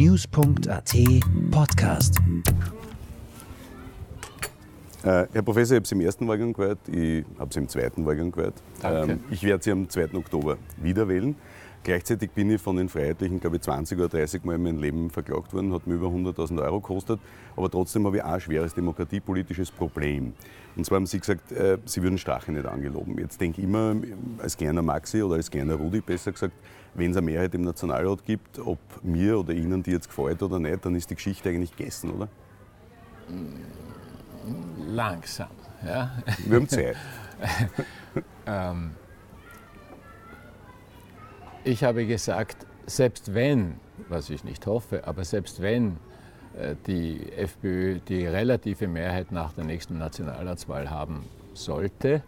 news.at Podcast. Äh, Herr Professor, ich habe Sie im ersten Wahlgang gehört, ich habe Sie im zweiten Wahlgang gehört. Danke. Ähm, ich werde Sie am 2. Oktober wieder wählen. Gleichzeitig bin ich von den Freiheitlichen, glaube ich, 20 oder 30 Mal in meinem Leben verklagt worden, hat mir über 100.000 Euro gekostet. Aber trotzdem habe ich auch ein schweres demokratiepolitisches Problem. Und zwar haben Sie gesagt, äh, Sie würden Strache nicht angeloben. Jetzt denke ich immer, als kleiner Maxi oder als kleiner Rudi besser gesagt, wenn es eine Mehrheit im Nationalrat gibt, ob mir oder Ihnen die jetzt gefällt oder nicht, dann ist die Geschichte eigentlich gegessen, oder? Langsam. Ja? Wir haben Zeit. Ähm, ich habe gesagt, selbst wenn, was ich nicht hoffe, aber selbst wenn äh, die FPÖ die relative Mehrheit nach der nächsten Nationalratswahl haben sollte,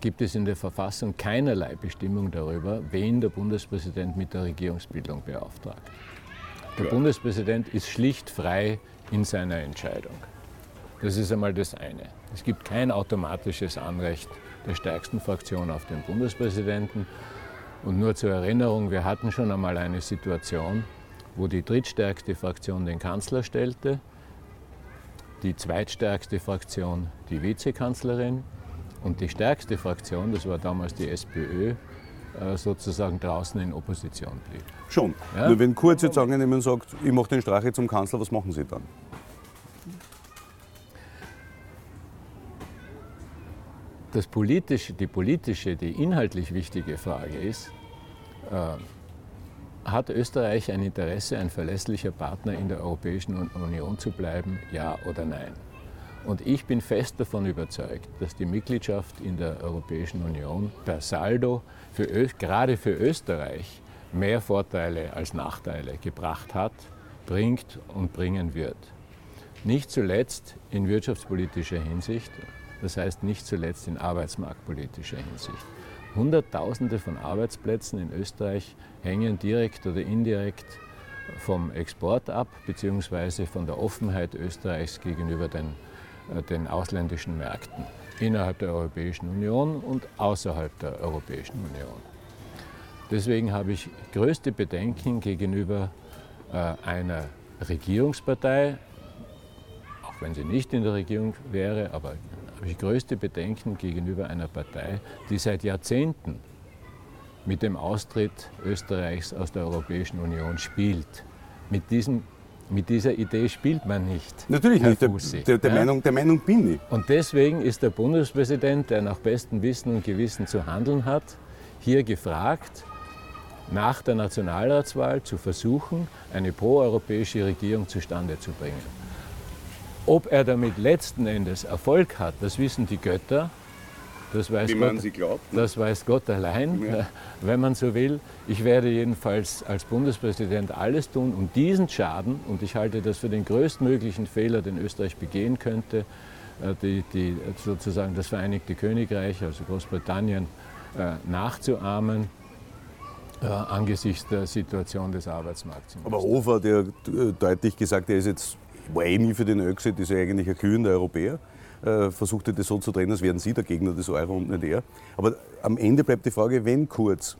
gibt es in der Verfassung keinerlei Bestimmung darüber, wen der Bundespräsident mit der Regierungsbildung beauftragt. Der Ja. Bundespräsident ist schlicht frei in seiner Entscheidung. Das ist einmal das eine. Es gibt kein automatisches Anrecht der stärksten Fraktion auf den Bundespräsidenten. Und nur zur Erinnerung, wir hatten schon einmal eine Situation, wo die drittstärkste Fraktion den Kanzler stellte, die zweitstärkste Fraktion die Vizekanzlerin und die stärkste Fraktion, das war damals die SPÖ, äh, sozusagen draußen in Opposition blieb. Schon. Ja? Nur wenn Kurz jetzt angenommen sagt, ich mache den Strache zum Kanzler, was machen Sie dann? Das politische, die politische, die inhaltlich wichtige Frage ist, äh, hat Österreich ein Interesse, ein verlässlicher Partner in der Europäischen Un- Union zu bleiben, ja oder nein? Und ich bin fest davon überzeugt, dass die Mitgliedschaft in der Europäischen Union per Saldo für gerade für Österreich mehr Vorteile als Nachteile gebracht hat, bringt und bringen wird. Nicht zuletzt in wirtschaftspolitischer Hinsicht, das heißt nicht zuletzt in arbeitsmarktpolitischer Hinsicht. Hunderttausende von Arbeitsplätzen in Österreich hängen direkt oder indirekt vom Export ab, beziehungsweise von der Offenheit Österreichs gegenüber den, äh, den ausländischen Märkten innerhalb der Europäischen Union und außerhalb der Europäischen Union. Deswegen habe ich größte Bedenken gegenüber äh, einer Regierungspartei, auch wenn sie nicht in der Regierung wäre, aber habe ich größte Bedenken gegenüber einer Partei, die seit Jahrzehnten mit dem Austritt Österreichs aus der Europäischen Union spielt. Mit, diesem, mit dieser Idee spielt man nicht. Natürlich Herr nicht. Der, Fussi, der, der, ja? Meinung, der Meinung bin ich. Und deswegen ist der Bundespräsident, der nach bestem Wissen und Gewissen zu handeln hat, hier gefragt, nach der Nationalratswahl zu versuchen, eine proeuropäische Regierung zustande zu bringen. Ob er damit letzten Endes Erfolg hat, das wissen die Götter. Das weiß, Wie man Gott, sie glaubt. das weiß Gott allein, Ja. wenn man so will. Ich werde jedenfalls als Bundespräsident alles tun, um diesen Schaden, und ich halte das für den größtmöglichen Fehler, den Österreich begehen könnte, äh, die, die, sozusagen das Vereinigte Königreich, also Großbritannien, äh, nachzuahmen äh, angesichts der Situation des Arbeitsmarkts. Aber. Hofer hat ja äh, deutlich gesagt, er ist jetzt, war eh nie für den Öxit, ist ja eigentlich ein glühender Europäer. Äh, versuchte das so zu drehen, als wären Sie der Gegner des Euro und nicht er. Aber am Ende bleibt die Frage, wenn Kurz,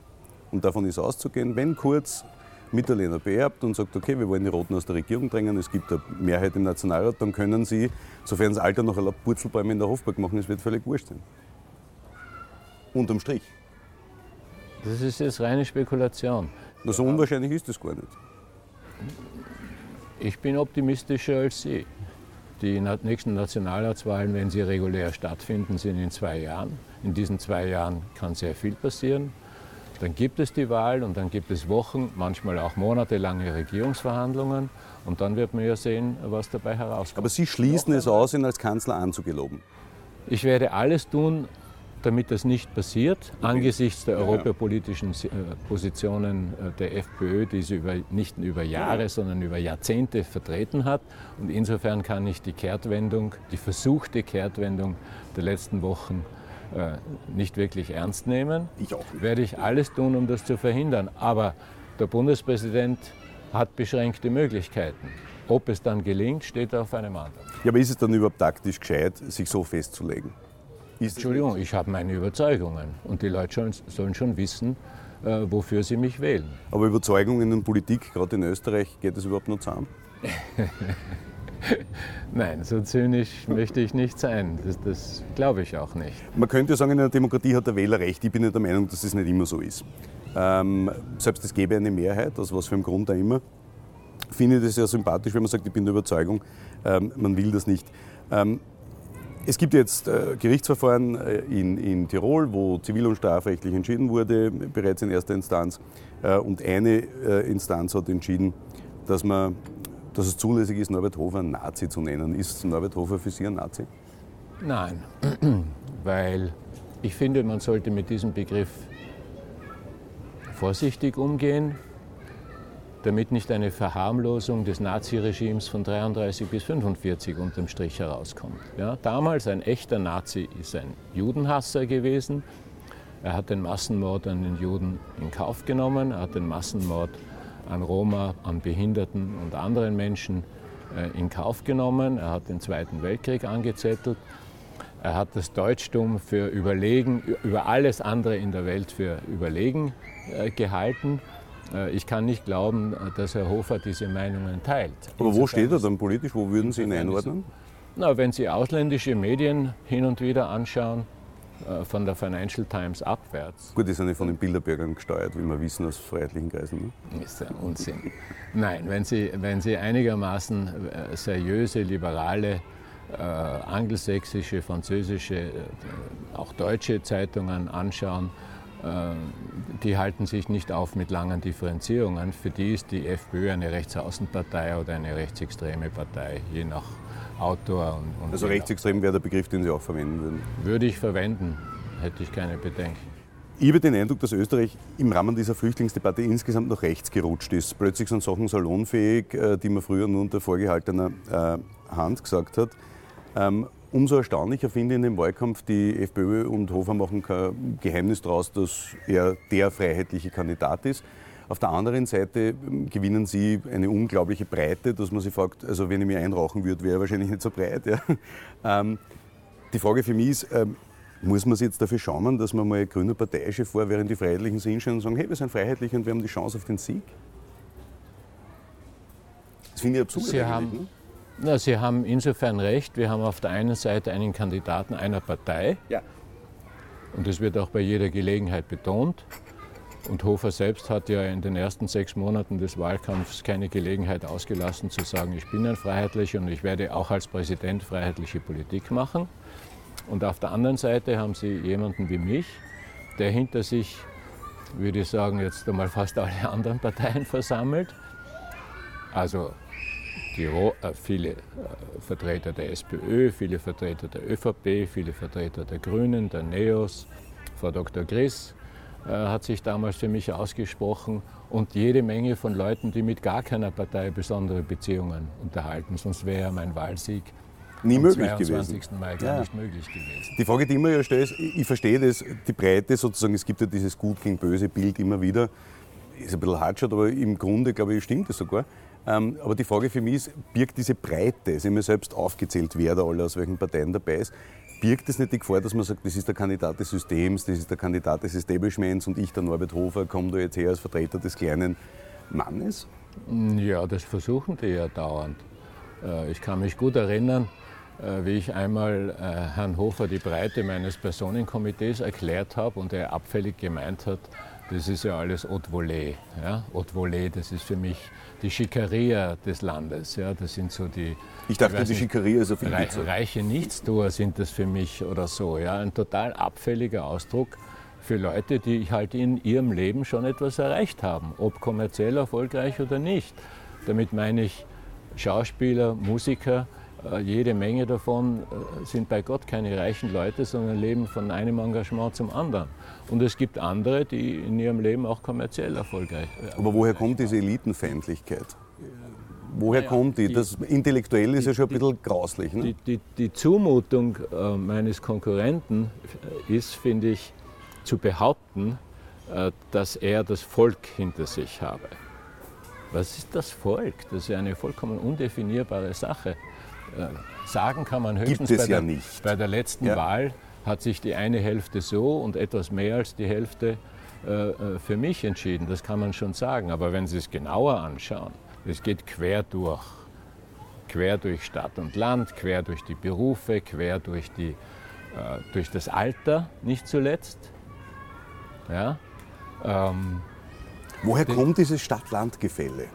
und davon ist auszugehen, wenn Kurz Mitterlehner beerbt und sagt, okay, wir wollen die Roten aus der Regierung drängen, es gibt eine Mehrheit im Nationalrat, dann können Sie, sofern das Alter noch erlaubt, Purzelbäume in der Hofburg machen, es wird völlig wurscht sein. Unterm Strich. Das ist jetzt reine Spekulation. Na, so unwahrscheinlich ist das gar nicht. Ich bin optimistischer als Sie. Die nächsten Nationalratswahlen, wenn sie regulär stattfinden, sind in zwei Jahren. In diesen zwei Jahren kann sehr viel passieren. Dann gibt es die Wahl und dann gibt es Wochen, manchmal auch monatelange Regierungsverhandlungen. Und dann wird man ja sehen, was dabei herauskommt. Aber Sie schließen es aus, ihn als Kanzler anzugeloben. Ich werde alles tun, damit das nicht passiert, angesichts der Ja, ja. europapolitischen äh, Positionen äh, der FPÖ, die sie über, nicht über Jahre, sondern über Jahrzehnte vertreten hat. Und insofern kann ich die Kehrtwendung, die versuchte Kehrtwendung der letzten Wochen äh, nicht wirklich ernst nehmen. Ich auch nicht. Werde ich alles tun, um das zu verhindern. Aber der Bundespräsident hat beschränkte Möglichkeiten. Ob es dann gelingt, steht auf einem anderen. Ja, aber ist es dann überhaupt taktisch gescheit, sich so festzulegen? Entschuldigung, ich habe meine Überzeugungen. Und die Leute sollen, sollen schon wissen, äh, wofür sie mich wählen. Aber Überzeugungen und Politik, gerade in Österreich, geht das überhaupt noch zusammen? Nein, so zynisch möchte ich nicht sein. Das, das glaube ich auch nicht. Man könnte sagen, in einer Demokratie hat der Wähler recht. Ich bin nicht der Meinung, dass es nicht immer so ist. Ähm, selbst es gäbe eine Mehrheit, aus was für einem Grund auch immer, finde ich das sehr sympathisch, wenn man sagt, ich bin der Überzeugung, ähm, man will das nicht. Ähm, es gibt jetzt äh, Gerichtsverfahren äh, in, in, Tirol, wo zivil- und strafrechtlich entschieden wurde, bereits in erster Instanz. Äh, und eine äh, Instanz hat entschieden, dass, man, dass es zulässig ist, Norbert Hofer Nazi zu nennen. Ist Norbert Hofer für Sie ein Nazi? Nein, weil ich finde, man sollte mit diesem Begriff vorsichtig umgehen damit nicht eine Verharmlosung des Naziregimes von 33 bis 45 unterm Strich herauskommt. Ja, damals ein echter Nazi ist ein Judenhasser gewesen. Er hat den Massenmord an den Juden in Kauf genommen, er hat den Massenmord an Roma, an Behinderten und anderen Menschen äh, in Kauf genommen. Er hat den Zweiten Weltkrieg angezettelt. Er hat das Deutschtum für überlegen, über alles andere in der Welt für überlegen äh, gehalten. Äh, ich kann nicht glauben, dass Herr Hofer diese Meinungen teilt. Aber wo steht er dann politisch? Wo würden Sie ihn einordnen? Na, wenn Sie ausländische Medien hin und wieder anschauen, äh, von der Financial Times abwärts. Gut, die sind ja von den Bilderbergern gesteuert, wie wir wissen aus freiheitlichen Kreisen. Ne? Ist ja Unsinn. Nein, wenn Sie, wenn Sie einigermaßen äh, seriöse, liberale, äh, angelsächsische, französische, äh, auch deutsche Zeitungen anschauen, äh, die halten sich nicht auf mit langen Differenzierungen. Für die ist die FPÖ eine Rechtsaußenpartei oder eine rechtsextreme Partei, je nach Autor. Und, und also rechtsextrem wäre der Begriff, den Sie auch verwenden würden? Würde ich verwenden, hätte ich keine Bedenken. Ich habe den Eindruck, dass Österreich im Rahmen dieser Flüchtlingsdebatte insgesamt nach rechts gerutscht ist. Plötzlich sind Sachen salonfähig, äh, die man früher nur unter vorgehaltener äh, Hand gesagt hat. Umso erstaunlicher finde ich in dem Wahlkampf, die FPÖ und Hofer machen kein Geheimnis daraus, dass er der freiheitliche Kandidat ist. Auf der anderen Seite ähm, gewinnen sie eine unglaubliche Breite, dass man sich fragt, also wenn ich mir einrauchen würde, wäre er wahrscheinlich nicht so breit. Ja. Ähm, die Frage für mich ist, ähm, muss man sich jetzt dafür schauen, dass man mal grüner Parteichef war, während die Freiheitlichen sind und sagen, hey, wir sind freiheitlich und wir haben die Chance auf den Sieg? Das finde ich absurd. Sie haben, ne? Na, Sie haben insofern recht. Wir haben auf der einen Seite einen Kandidaten einer Partei. Ja. Und das wird auch bei jeder Gelegenheit betont. Und Hofer selbst hat ja in den ersten sechs Monaten des Wahlkampfs keine Gelegenheit ausgelassen zu sagen, ich bin ein Freiheitlicher und ich werde auch als Präsident freiheitliche Politik machen. Und auf der anderen Seite haben Sie jemanden wie mich, der hinter sich, würde ich sagen, jetzt einmal fast alle anderen Parteien versammelt. Also die, äh, viele äh, Vertreter der SPÖ, viele Vertreter der ÖVP, viele Vertreter der Grünen, der NEOS. Frau Dr. Griss äh, hat sich damals für mich ausgesprochen und jede Menge von Leuten, die mit gar keiner Partei besondere Beziehungen unterhalten. Sonst wäre mein Wahlsieg nie am möglich 22. gewesen. Mai gar ja. nicht möglich gewesen. Die Frage, die immer ja stellt, ist, ich verstehe das, die Breite sozusagen, es gibt ja dieses Gut gegen Böse Bild immer wieder, ist ein bisschen hart, aber im Grunde, glaube ich, stimmt das sogar. Ähm, aber die Frage für mich ist, birgt diese Breite, Sie haben ja selbst aufgezählt, wer da alle aus welchen Parteien dabei ist, birgt es nicht die Gefahr, dass man sagt, das ist der Kandidat des Systems, das ist der Kandidat des Establishments und ich, der Norbert Hofer, komme da jetzt her als Vertreter des kleinen Mannes? Ja, das versuchen die ja dauernd. Äh, ich kann mich gut erinnern, äh, wie ich einmal äh, Herrn Hofer die Breite meines Personenkomitees erklärt habe und er abfällig gemeint hat, das ist ja alles Haute Volée. Ja? Haute Volée, das ist für mich die Schikaria des Landes. Ja? Das sind so die. Ich dachte, ich die Schikaria ist auf Rei Reiche Nichtstuer sind das für mich oder so. Ja? Ein total abfälliger Ausdruck für Leute, die halt in ihrem Leben schon etwas erreicht haben, ob kommerziell erfolgreich oder nicht. Damit meine ich Schauspieler, Musiker, jede Menge davon äh, sind bei Gott keine reichen Leute, sondern leben von einem Engagement zum anderen. Und es gibt andere, die in ihrem Leben auch kommerziell erfolgreich sind. Aber woher kommt diese Elitenfeindlichkeit? Woher ja, kommt die? Das intellektuell ist die, ja schon ein bisschen grauslich. Ne? Die, die, die, Zumutung äh, meines Konkurrenten ist, finde ich, zu behaupten, äh, dass er das Volk hinter sich habe. Was ist das Volk? Das ist ja eine vollkommen undefinierbare Sache. Äh, sagen kann man höchstens bei, ja der, bei, der, letzten ja. Wahl hat sich die eine Hälfte so und etwas mehr als die Hälfte äh, äh, für mich entschieden, das kann man schon sagen. Aber wenn Sie es genauer anschauen, es geht quer durch. Quer durch Stadt und Land, quer durch die Berufe, quer durch, die, äh, durch das Alter, nicht zuletzt. Ja? Ähm, Woher kommt dieses Stadt-Land-Gefälle?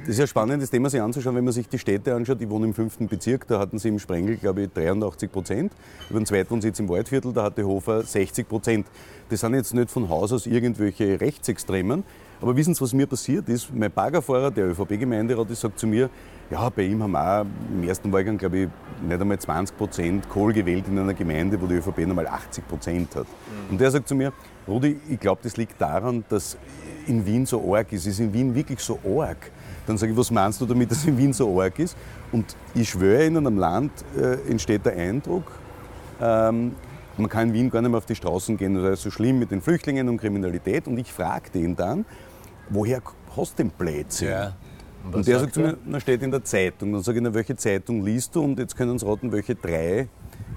Das ist ja ein spannendes Thema, sich anzuschauen, wenn man sich die Städte anschaut. Ich wohne im fünften Bezirk, da hatten sie im Sprengel, glaube ich, 83 Prozent. Über den Zweitwohnsitz im Waldviertel, da hatte Hofer 60 Prozent. Das sind jetzt nicht von Haus aus irgendwelche Rechtsextremen. Aber wissen Sie, was mir passiert ist? Mein Baggerfahrer, der ÖVP-Gemeinderat, sagt zu mir, ja, bei ihm haben wir auch im ersten Wahlgang, glaube ich, nicht einmal 20 Prozent Kohl gewählt in einer Gemeinde, wo die ÖVP einmal 80 Prozent hat. Mhm. Und der sagt zu mir, Rudi, ich glaube, das liegt daran, dass in Wien so arg ist. Ist in Wien wirklich so arg? Dann sage ich, was meinst du damit, dass in Wien so arg ist? Und ich schwöre Ihnen, am Land äh, entsteht der Eindruck, ähm, man kann in Wien gar nicht mehr auf die Straßen gehen. Das ist so schlimm mit den Flüchtlingen und Kriminalität. Und ich frage den dann, woher hast du den Blödsinn? Ja. Und, und der sagt zu mir, na, steht in der Zeitung. Dann sage ich, na, welche Zeitung liest du? Und jetzt können Sie raten, welche drei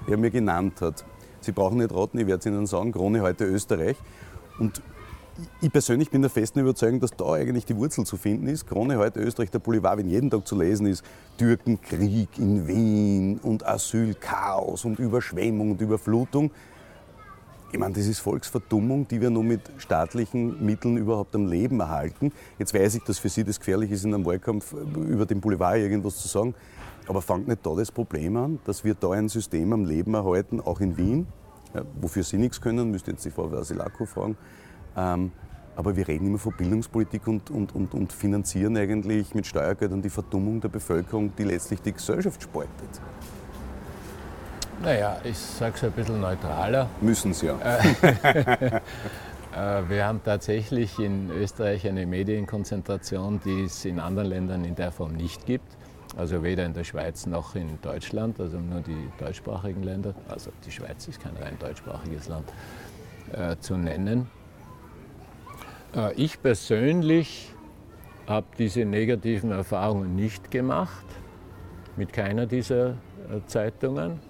er mir genannt hat. Sie brauchen nicht raten, ich werde es Ihnen sagen, Krone heute Österreich. Und ich persönlich bin der festen Überzeugung, dass da eigentlich die Wurzel zu finden ist. Krone heute Österreich, der Boulevard, wenn jeden Tag zu lesen ist, Türkenkrieg in Wien und Asylchaos und Überschwemmung und Überflutung. Ich meine, das ist Volksverdummung, die wir nur mit staatlichen Mitteln überhaupt am Leben erhalten. Jetzt weiß ich, dass für Sie das gefährlich ist, in einem Wahlkampf über den Boulevard irgendwas zu sagen. Aber fangt nicht da das Problem an, dass wir da ein System am Leben erhalten, auch in Wien, wofür Sie nichts können, müsst ihr jetzt die Frau Vasilako fragen. Ähm, aber wir reden immer von Bildungspolitik und, und, und, und finanzieren eigentlich mit Steuergeldern die Verdummung der Bevölkerung, die letztlich die Gesellschaft spaltet. Naja, ich sage es ein bisschen neutraler. Müssen Sie ja. Äh, wir haben tatsächlich in Österreich eine Medienkonzentration, die es in anderen Ländern in der Form nicht gibt. Also weder in der Schweiz noch in Deutschland, also nur die deutschsprachigen Länder, also die Schweiz ist kein rein deutschsprachiges Land, äh, zu nennen. Äh, ich persönlich habe diese negativen Erfahrungen nicht gemacht, mit keiner dieser äh, Zeitungen,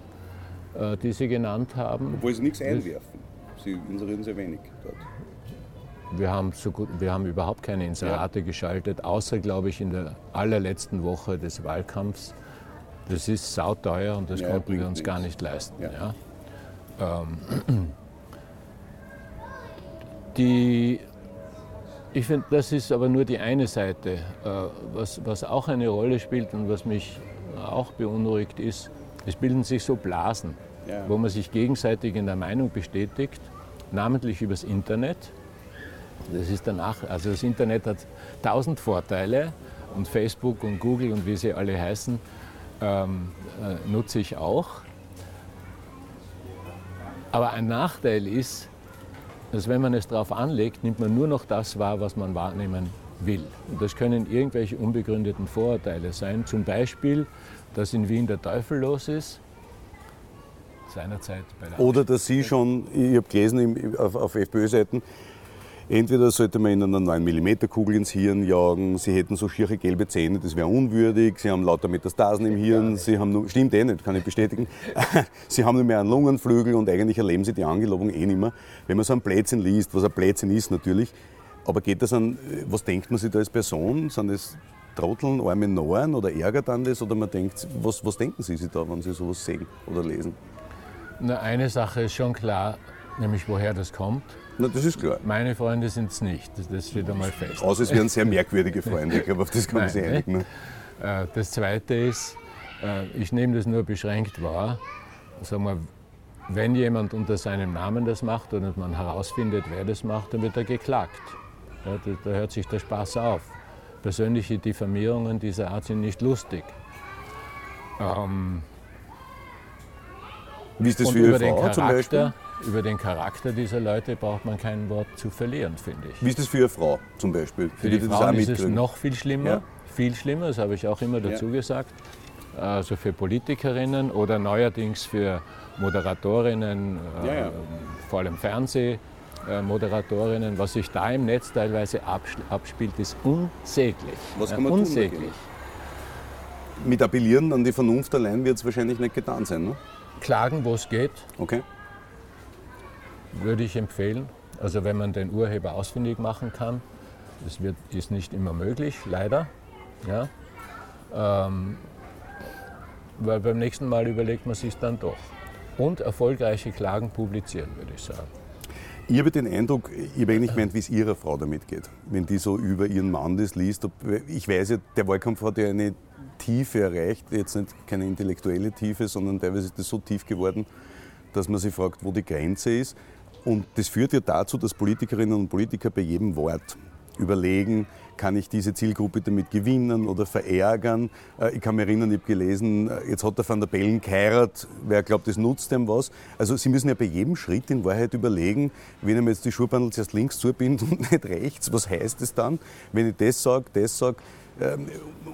äh, die Sie genannt haben. Obwohl Sie nichts einwerfen. Sie inserieren sehr wenig dort. Wir haben, so gut, wir haben überhaupt keine Inserate ja. geschaltet, außer, glaube ich, in der allerletzten Woche des Wahlkampfs. Das ist sauteuer und das ja, konnten wir uns nichts. gar nicht leisten. Ja. Ähm, die ich finde, das ist aber nur die eine Seite. Äh, was, was auch eine Rolle spielt und was mich auch beunruhigt ist, es bilden sich so Blasen, ja. wo man sich gegenseitig in der Meinung bestätigt, namentlich übers Internet. Das ist danach, also das Internet hat tausend Vorteile und Facebook und Google und wie sie alle heißen, ähm, äh, nutze ich auch. Aber ein Nachteil ist, dass wenn man es darauf anlegt, nimmt man nur noch das wahr, was man wahrnehmen will. Und das können irgendwelche unbegründeten Vorurteile sein. Zum Beispiel, dass in Wien der Teufel los ist. Seinerzeit bei der Oder dass Sie schon, ich habe gelesen auf FPÖ-Seiten, Entweder sollte man ihnen eine 9mm-Kugel ins Hirn jagen, sie hätten so schiere gelbe Zähne, das wäre unwürdig, sie haben lauter Metastasen im Hirn, sie haben nur, stimmt eh nicht, kann ich bestätigen, sie haben nur mehr einen Lungenflügel und eigentlich erleben sie die Angelobung eh nicht mehr. Wenn man so ein Blödsinn liest, was ein Blödsinn ist natürlich, aber geht das an, was denkt man sich da als Person? Sind das Trotteln, arme Noren oder ärgert an das? Oder man denkt, was, was denken Sie sich da, wenn Sie sowas sehen oder lesen? Na, eine Sache ist schon klar, nämlich woher das kommt. Na, das ist klar. Meine Freunde sind es nicht, das steht einmal fest. Außer es wären sehr merkwürdige Freunde, ich glaube, auf das kann man sich einigen. Ne? Das Zweite ist, äh, ich nehme das nur beschränkt wahr. Sagen wir, wenn jemand unter seinem Namen das macht und man herausfindet, wer das macht, dann wird er geklagt. Ja, da, da, hört sich der Spaß auf. Persönliche Diffamierungen dieser Art sind nicht lustig. Ähm, Wie ist das für Ihre Frau zum Beispiel? Über den Charakter dieser Leute braucht man kein Wort zu verlieren, finde ich. Wie ist das für Ihre Frau zum Beispiel? Für die, die Frauen ist es noch viel schlimmer. Ja. Viel schlimmer, das habe ich auch immer dazu ja. gesagt. Also für Politikerinnen oder neuerdings für Moderatorinnen, ja, äh, vor allem Fernsehmoderatorinnen. Was sich da im Netz teilweise abspielt, ist unsäglich. Was kann man unsäglich. tun? Mit Appellieren an die Vernunft allein wird es wahrscheinlich nicht getan sein, ne? Klagen, wo es geht. Okay würde ich empfehlen. Also wenn man den Urheber ausfindig machen kann, das wird, ist nicht immer möglich, leider. Ja. Ähm, weil beim nächsten Mal überlegt man sich dann doch. Und erfolgreiche Klagen publizieren, würde ich sagen. Ich habe den Eindruck, ich habe eigentlich gemeint, wie es Ihrer Frau damit geht, wenn die so über ihren Mann das liest. Ich weiß ja, der Wahlkampf hat ja eine Tiefe erreicht, jetzt nicht keine intellektuelle Tiefe, sondern teilweise ist das so tief geworden, dass man sich fragt, wo die Grenze ist. Und das führt ja dazu, dass Politikerinnen und Politiker bei jedem Wort überlegen, kann ich diese Zielgruppe damit gewinnen oder verärgern. Äh, ich kann mich erinnern, ich habe gelesen, äh, jetzt hat der Van der Bellen geheiratet, wer glaubt, das nutzt dem was. Also Sie müssen ja bei jedem Schritt in Wahrheit überlegen, wenn ich mir jetzt die Schuhbandel zuerst links zubinde und nicht rechts, was heißt das dann? Wenn ich das sage, das sage,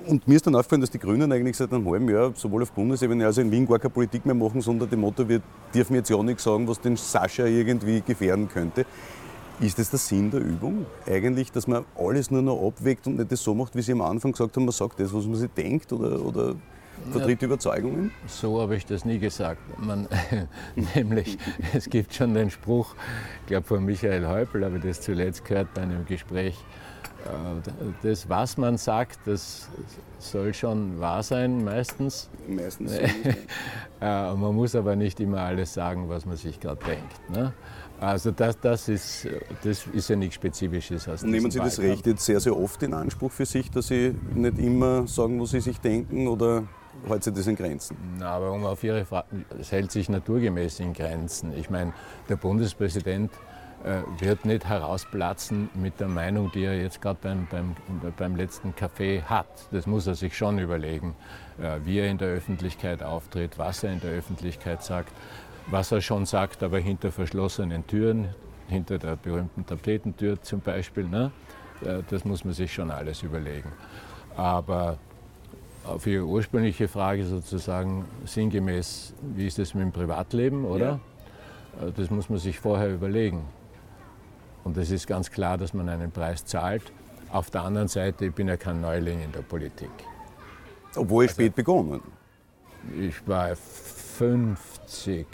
und mir ist dann aufgefallen, dass die Grünen eigentlich seit einem halben Jahr sowohl auf Bundesebene als auch in Wien gar keine Politik mehr machen, sondern dem Motto, wir dürfen jetzt ja nichts sagen, was den Sascha irgendwie gefährden könnte. Ist das der Sinn der Übung? Eigentlich, dass man alles nur noch abwägt und nicht das so macht, wie Sie am Anfang gesagt haben, man sagt das, was man sich denkt oder, oder vertritt ja, Überzeugungen? So habe ich das nie gesagt. Man, nämlich, es gibt schon den Spruch, ich glaube von Michael Häupl, habe ich das zuletzt gehört bei einem Gespräch, das, was man sagt, das soll schon wahr sein, meistens. Meistens. Äh, man muss aber nicht immer alles sagen, was man sich gerade denkt. Ne? Also das, das, ist, das ist ja nichts Spezifisches. Aus Nehmen Sie das Recht jetzt sehr, sehr oft in Anspruch für sich, dass Sie nicht immer sagen, was Sie sich denken oder hält sich das in Grenzen? Na, aber um auf Ihre Frage, es hält sich naturgemäß in Grenzen. Ich meine, der Bundespräsident äh, wird nicht herausplatzen mit der Meinung, die er jetzt gerade beim, beim, beim letzten Café hat. Das muss er sich schon überlegen, äh, wie er in der Öffentlichkeit auftritt, was er in der Öffentlichkeit sagt, was er schon sagt, aber hinter verschlossenen Türen, hinter der berühmten Tapetentür zum Beispiel. Ne? Äh, das muss man sich schon alles überlegen. Aber auf Ihre ursprüngliche Frage sozusagen sinngemäß, wie ist es mit dem Privatleben, oder? Ja. Das muss man sich vorher überlegen. Und es ist ganz klar, dass man einen Preis zahlt. Auf der anderen Seite, ich bin ja kein Neuling in der Politik. Obwohl also, spät begonnen. Ich war 50.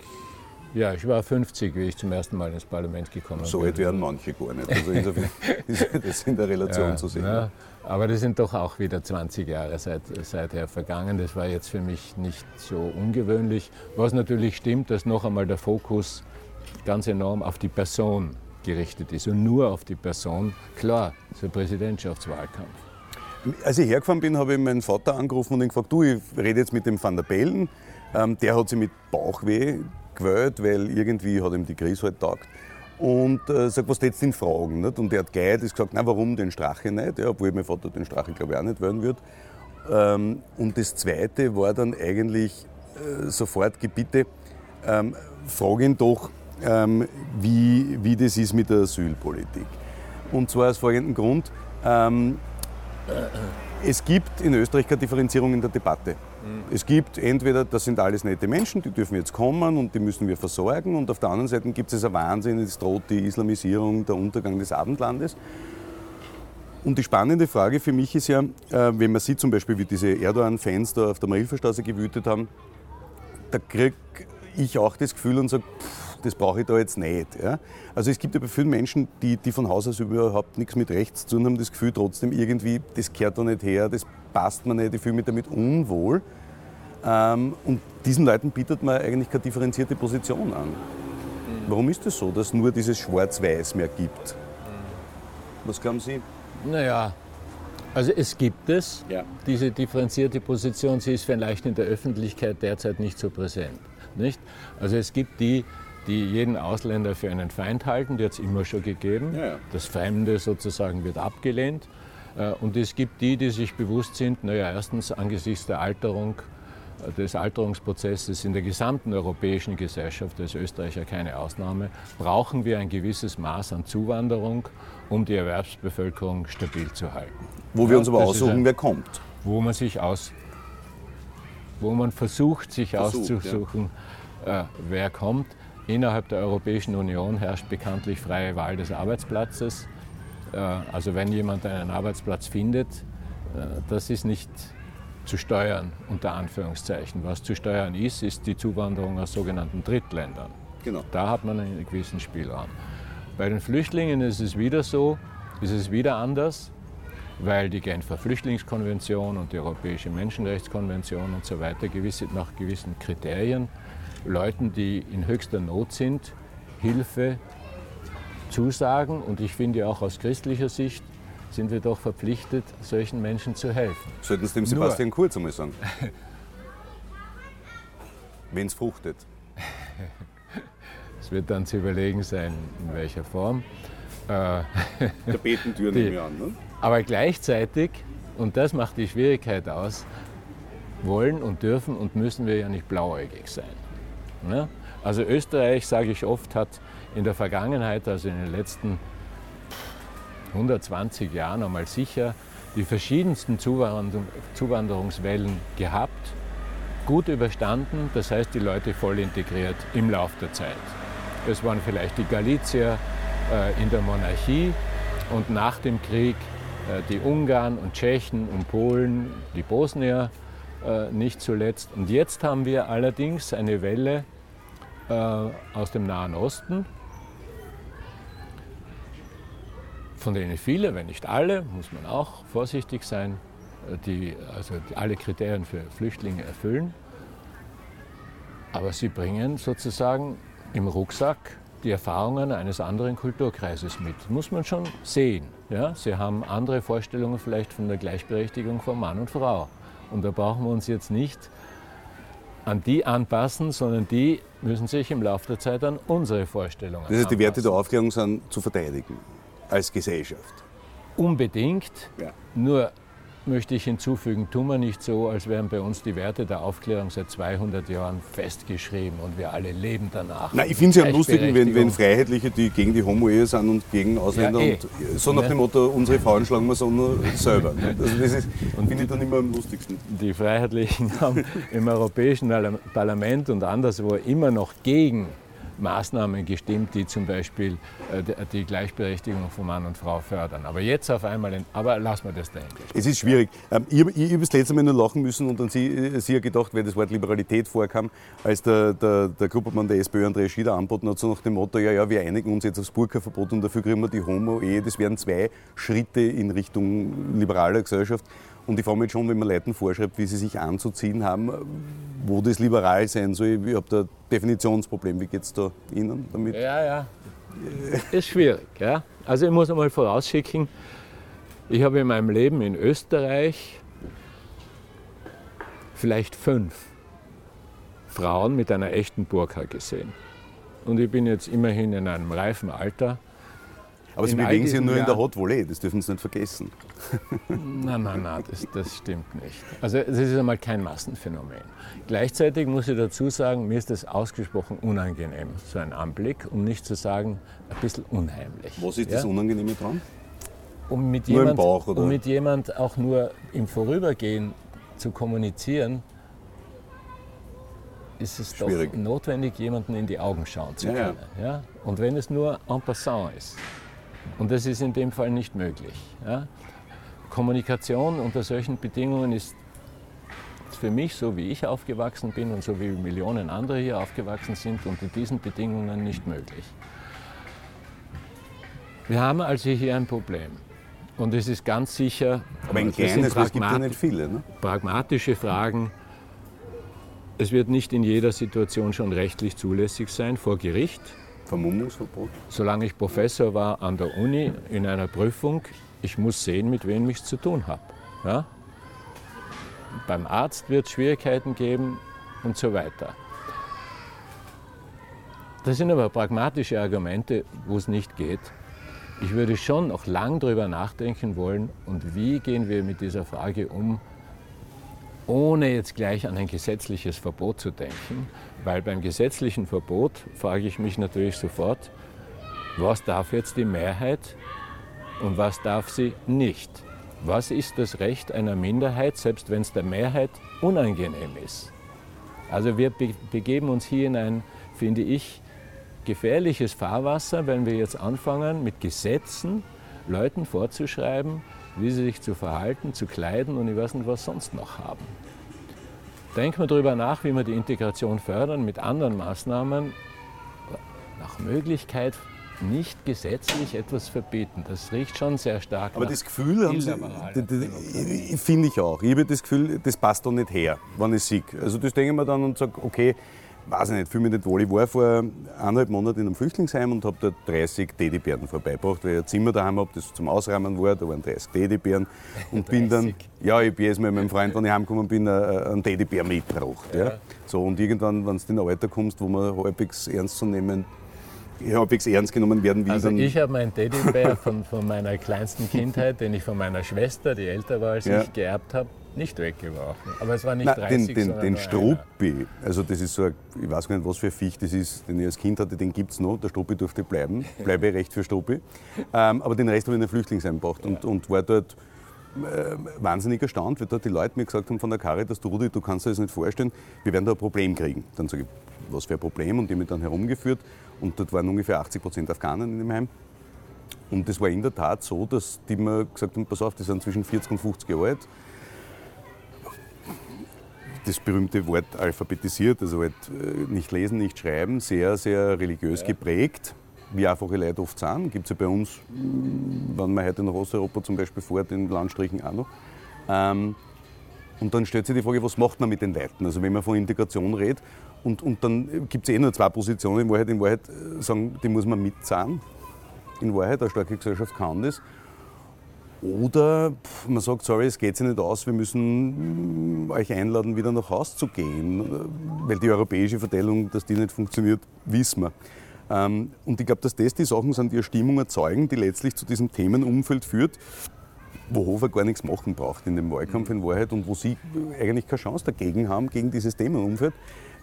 Ja, ich war 50, wie ich zum ersten Mal ins Parlament gekommen bin. So alt werden manche gar nicht. Also insofern ist das in der Relation ja, zu sehen. Ja, aber das sind doch auch wieder 20 Jahre seit, seither vergangen. Das war jetzt für mich nicht so ungewöhnlich. Was natürlich stimmt, dass noch einmal der Fokus ganz enorm auf die Person gerichtet ist und nur auf die Person. Klar, ist ein Präsidentschaftswahlkampf. Als ich hergefahren bin, habe ich meinen Vater angerufen und ihn gefragt, du, ich rede jetzt mit dem Van der Bellen. Ähm, der hat sich mit Bauchweh gewählt, weil irgendwie hat ihm die Krise halt taugt. Und äh, sagt, was jetzt in Fragen? Nicht? Und er hat geid, ist gesagt, na warum den Strache nicht? Ja, obwohl mein Vater den Strache, glaube ich, auch nicht wählen wird. Ähm, und das Zweite war dann eigentlich äh, sofort Gebitte, ähm, frag ihn doch, ähm, wie, wie das ist mit der Asylpolitik. Und zwar aus folgendem Grund. Ähm, es gibt in Österreich keine Differenzierung in der Debatte. Es gibt entweder, das sind alles nette Menschen, die dürfen jetzt kommen und die müssen wir versorgen, und auf der anderen Seite gibt es ein Wahnsinn, es droht die Islamisierung, der Untergang des Abendlandes. Und die spannende Frage für mich ist ja, äh, wenn man sieht zum Beispiel, wie diese Erdogan-Fans da auf der Marilferstraße gewütet haben, da kriege ich auch das Gefühl und sage, das brauche ich da jetzt nicht. Ja? Also es gibt ja bei vielen Menschen, die, die von Haus aus überhaupt nichts mit rechts zu tun haben, das Gefühl trotzdem irgendwie, das kehrt da nicht her, das passt mir nicht, ich fühle mich damit unwohl. Ähm, und diesen Leuten bietet man eigentlich keine differenzierte Position an. Warum ist es das so, dass es nur dieses Schwarz-Weiß mehr gibt? Was glauben Sie? Naja, also es gibt es, ja. diese differenzierte Position, sie ist vielleicht in der Öffentlichkeit derzeit nicht so präsent. Nicht? Also es gibt die, die jeden Ausländer für einen Feind halten, die hat es immer schon gegeben. Ja, ja. Das Fremde sozusagen wird abgelehnt. Äh, und es gibt die, die sich bewusst sind, naja, erstens angesichts der Alterung, äh, des Alterungsprozesses in der gesamten europäischen Gesellschaft, als Österreicher keine Ausnahme, brauchen wir ein gewisses Maß an Zuwanderung, um die Erwerbsbevölkerung stabil zu halten. Wo wir uns aber aussuchen, ein, wer kommt. Wo man sich aus, wo man versucht, sich versucht, auszusuchen, ja. äh, wer kommt. Innerhalb der Europäischen Union herrscht bekanntlich freie Wahl des Arbeitsplatzes. Äh, also wenn jemand einen Arbeitsplatz findet, äh, das ist nicht zu steuern, unter Anführungszeichen. Was zu steuern ist, ist die Zuwanderung aus sogenannten Drittländern. Genau. Da hat man einen gewissen Spielraum. Bei den Flüchtlingen ist es wieder so, ist es wieder anders, weil die Genfer Flüchtlingskonvention und die Europäische Menschenrechtskonvention und so weiter gewisse, nach gewissen Kriterien Leuten, die in höchster Not sind, Hilfe zusagen. Und ich finde auch aus christlicher Sicht sind wir doch verpflichtet, solchen Menschen zu helfen. Sollten Sie dem Sebastian Nur, Kurz einmal sagen. Wenn es fruchtet. Es wird dann zu überlegen sein, in welcher Form. Äh, Tapetentür nehmen wir an. Ne? Aber gleichzeitig, und das macht die Schwierigkeit aus, wollen und dürfen und müssen wir ja nicht blauäugig sein. Ne? Also Österreich, sage ich oft, hat in der Vergangenheit, also in den letzten 120 Jahren einmal sicher, die verschiedensten Zuwanderungswellen gehabt, gut überstanden, das heißt die Leute voll integriert im Laufe der Zeit. Es waren vielleicht die Galizier äh, in der Monarchie und nach dem Krieg äh, die Ungarn und Tschechen und Polen, die Bosnier äh, nicht zuletzt. Und jetzt haben wir allerdings eine Welle äh, aus dem Nahen Osten, von denen viele, wenn nicht alle, muss man auch vorsichtig sein, die also alle Kriterien für Flüchtlinge erfüllen. Aber sie bringen sozusagen im Rucksack die Erfahrungen eines anderen Kulturkreises mit. Muss man schon sehen. Ja? Sie haben andere Vorstellungen vielleicht von der Gleichberechtigung von Mann und Frau. Und da brauchen wir uns jetzt nicht an die anpassen, sondern die müssen sich im Laufe der Zeit an unsere Vorstellungen. Das heißt, die Werte der Aufklärung sind zu verteidigen als Gesellschaft. Unbedingt. Ja. Nur möchte ich hinzufügen, tun wir nicht so, als wären bei uns die Werte der Aufklärung seit 200 Jahren festgeschrieben und wir alle leben danach. Nein, ich finde es ja am lustigsten, wenn, wenn Freiheitliche, die gegen die Homo-Ehe sind und gegen Ausländer ja, eh. und so nach dem Motto, unsere Frauen schlagen wir so nur selber. Also das finde ich dann immer am lustigsten. Die Freiheitlichen haben im Europäischen Parlament und anderswo immer noch gegen Maßnahmen gestimmt, die zum Beispiel äh, die Gleichberechtigung von Mann und Frau fördern. Aber jetzt auf einmal, in, aber lassen wir das dahin. Es ist schwierig. Ähm, ich, habe das letzte Mal nur lachen müssen und an Sie, äh, Sie gedacht, weil das Wort Liberalität vorkam, als der, der, der Gruppenmann der SPÖ, Andreas Schieder, anboten hat, so nach dem Motto, ja, ja, wir einigen uns jetzt aufs Burka-Verbot und dafür kriegen wir die Homo-Ehe. Das wären zwei Schritte in Richtung liberaler Gesellschaft. Und ich frage mich schon, wenn man Leuten vorschreibt, wie sie sich anzuziehen haben, wo das liberal sein soll. Ich habe da ein Definitionsproblem. Wie geht es da Ihnen damit? Ja, ja. Ist schwierig. Ja? Also ich muss einmal vorausschicken, ich habe in meinem Leben in Österreich vielleicht fünf Frauen mit einer echten Burka gesehen. Und ich bin jetzt immerhin in einem reifen Alter aber Sie bewegen sich nur in der Hot Volley, das dürfen Sie nicht vergessen. Nein, nein, nein, das, das stimmt nicht. Also es ist einmal kein Massenphänomen. Gleichzeitig muss ich dazu sagen, mir ist das ausgesprochen unangenehm, so ein Anblick, um nicht zu sagen, ein bisschen unheimlich. Was ist ja? das Unangenehme dran? Um mit, nur jemand, Bauch, oder? um mit jemand auch nur im Vorübergehen zu kommunizieren, ist es Schwierig. doch notwendig, jemanden in die Augen schauen zu können. Ja, ja. ja? Und wenn es nur en passant ist. Und das ist in dem Fall nicht möglich. Ja? Kommunikation unter solchen Bedingungen ist für mich, so wie ich aufgewachsen bin und so wie Millionen andere hier aufgewachsen sind, unter diesen Bedingungen nicht möglich. Wir haben also hier ein Problem. Und es ist ganz sicher. Aber ein kleines, es gibt ja nicht viele. Ne? Pragmatische Fragen. Es wird nicht in jeder Situation schon rechtlich zulässig sein vor Gericht. Vermummungsverbot? Solange ich Professor war an der Uni in einer Prüfung, ich muss sehen, mit wem ich es zu tun habe. Ja? Beim Arzt wird es Schwierigkeiten geben und so weiter. Das sind aber pragmatische Argumente, wo es nicht geht. Ich würde schon noch lang darüber nachdenken wollen, und wie gehen wir mit dieser Frage um, ohne jetzt gleich an ein gesetzliches Verbot zu denken, weil beim gesetzlichen Verbot frage ich mich natürlich sofort, was darf jetzt die Mehrheit und was darf sie nicht? Was ist das Recht einer Minderheit, selbst wenn es der Mehrheit unangenehm ist? Also wir begeben uns hier in ein, finde ich, gefährliches Fahrwasser, wenn wir jetzt anfangen, mit Gesetzen Leuten vorzuschreiben, wie sie sich zu verhalten, zu kleiden und ich weiß nicht, was sonst noch haben. Denken wir darüber nach, wie wir die Integration fördern mit anderen Maßnahmen, nach Möglichkeit nicht gesetzlich etwas verbieten. Das riecht schon sehr stark. Aber das Gefühl haben Sie, finde ich auch. Ich habe das Gefühl, das passt doch nicht her, wenn ich sehe. Also das denke ich mir dann und sage, okay, weiß ich nicht, fühle mich nicht wohl. Ich war vor eineinhalb Monaten in einem Flüchtlingsheim und habe dort 30 Teddybären vorbeigebracht, weil ich ein Zimmer daheim habe, das zum Ausräumen war. Da waren 30 Teddybären. Und bin dann, ja, ich bin jetzt mit meinem Freund, wenn ich heimgekommen bin, einen Teddybär mitgebracht. Ja. ja. So, und irgendwann, wenn du in ein Alter kommst, wo man halbwegs ernst zu nehmen halbwegs ernst genommen werden will. Also ich habe meinen Teddybär von, von meiner kleinsten Kindheit, den ich von meiner Schwester, die älter war als ja. ich, geerbt habe, nicht weggeworfen. Aber es war nicht Nein, 30, Den, den, den Struppi, also das ist so, ein, ich weiß gar nicht, was für ein Viech das ist, den ich als Kind hatte, den gibt es noch. Der Struppi durfte bleiben, bleibe recht für Struppi. Ähm, aber den Rest habe ich in den Flüchtlingsheim gebracht und, und war dort äh, wahnsinnig erstaunt, weil dort die Leute mir gesagt haben von der Caritas, du Rudi, du kannst dir das nicht vorstellen, wir werden da ein Problem kriegen. Dann sage ich, was für ein Problem? Und die haben mich dann herumgeführt und dort waren ungefähr 80 Prozent Afghanen in dem Heim. Und das war in der Tat so, dass die mir gesagt haben, pass auf, die sind zwischen 40 und 50 Jahre alt das berühmte Wort alphabetisiert, also halt äh, nicht lesen, nicht schreiben, sehr, sehr religiös ja. geprägt, wie einfache Leute oft sind. Gibt es ja bei uns, wenn man heute nach Osteuropa zum Beispiel fährt, in Landstrichen auch noch. Ähm, und dann stellt sich die Frage, was macht man mit den Leuten? Also wenn man von Integration redet, und, und dann gibt es eh nur zwei Positionen in Wahrheit. In Wahrheit äh, sagen, die muss man mitzahlen. In Wahrheit, eine starke Gesellschaft kann das. Oder man sagt, sorry, es geht sich nicht aus, wir müssen mm, euch einladen, wieder nach Hause zu gehen. Weil die europäische Verteilung, dass die nicht funktioniert, wissen wir. Ähm, und ich glaube, dass das die Sachen sind, die eine Stimmung erzeugen, die letztlich zu diesem Themenumfeld führt, wo Hofer gar nichts machen braucht in dem Wahlkampf in Wahrheit und wo sie eigentlich keine Chance dagegen haben, gegen dieses Themenumfeld,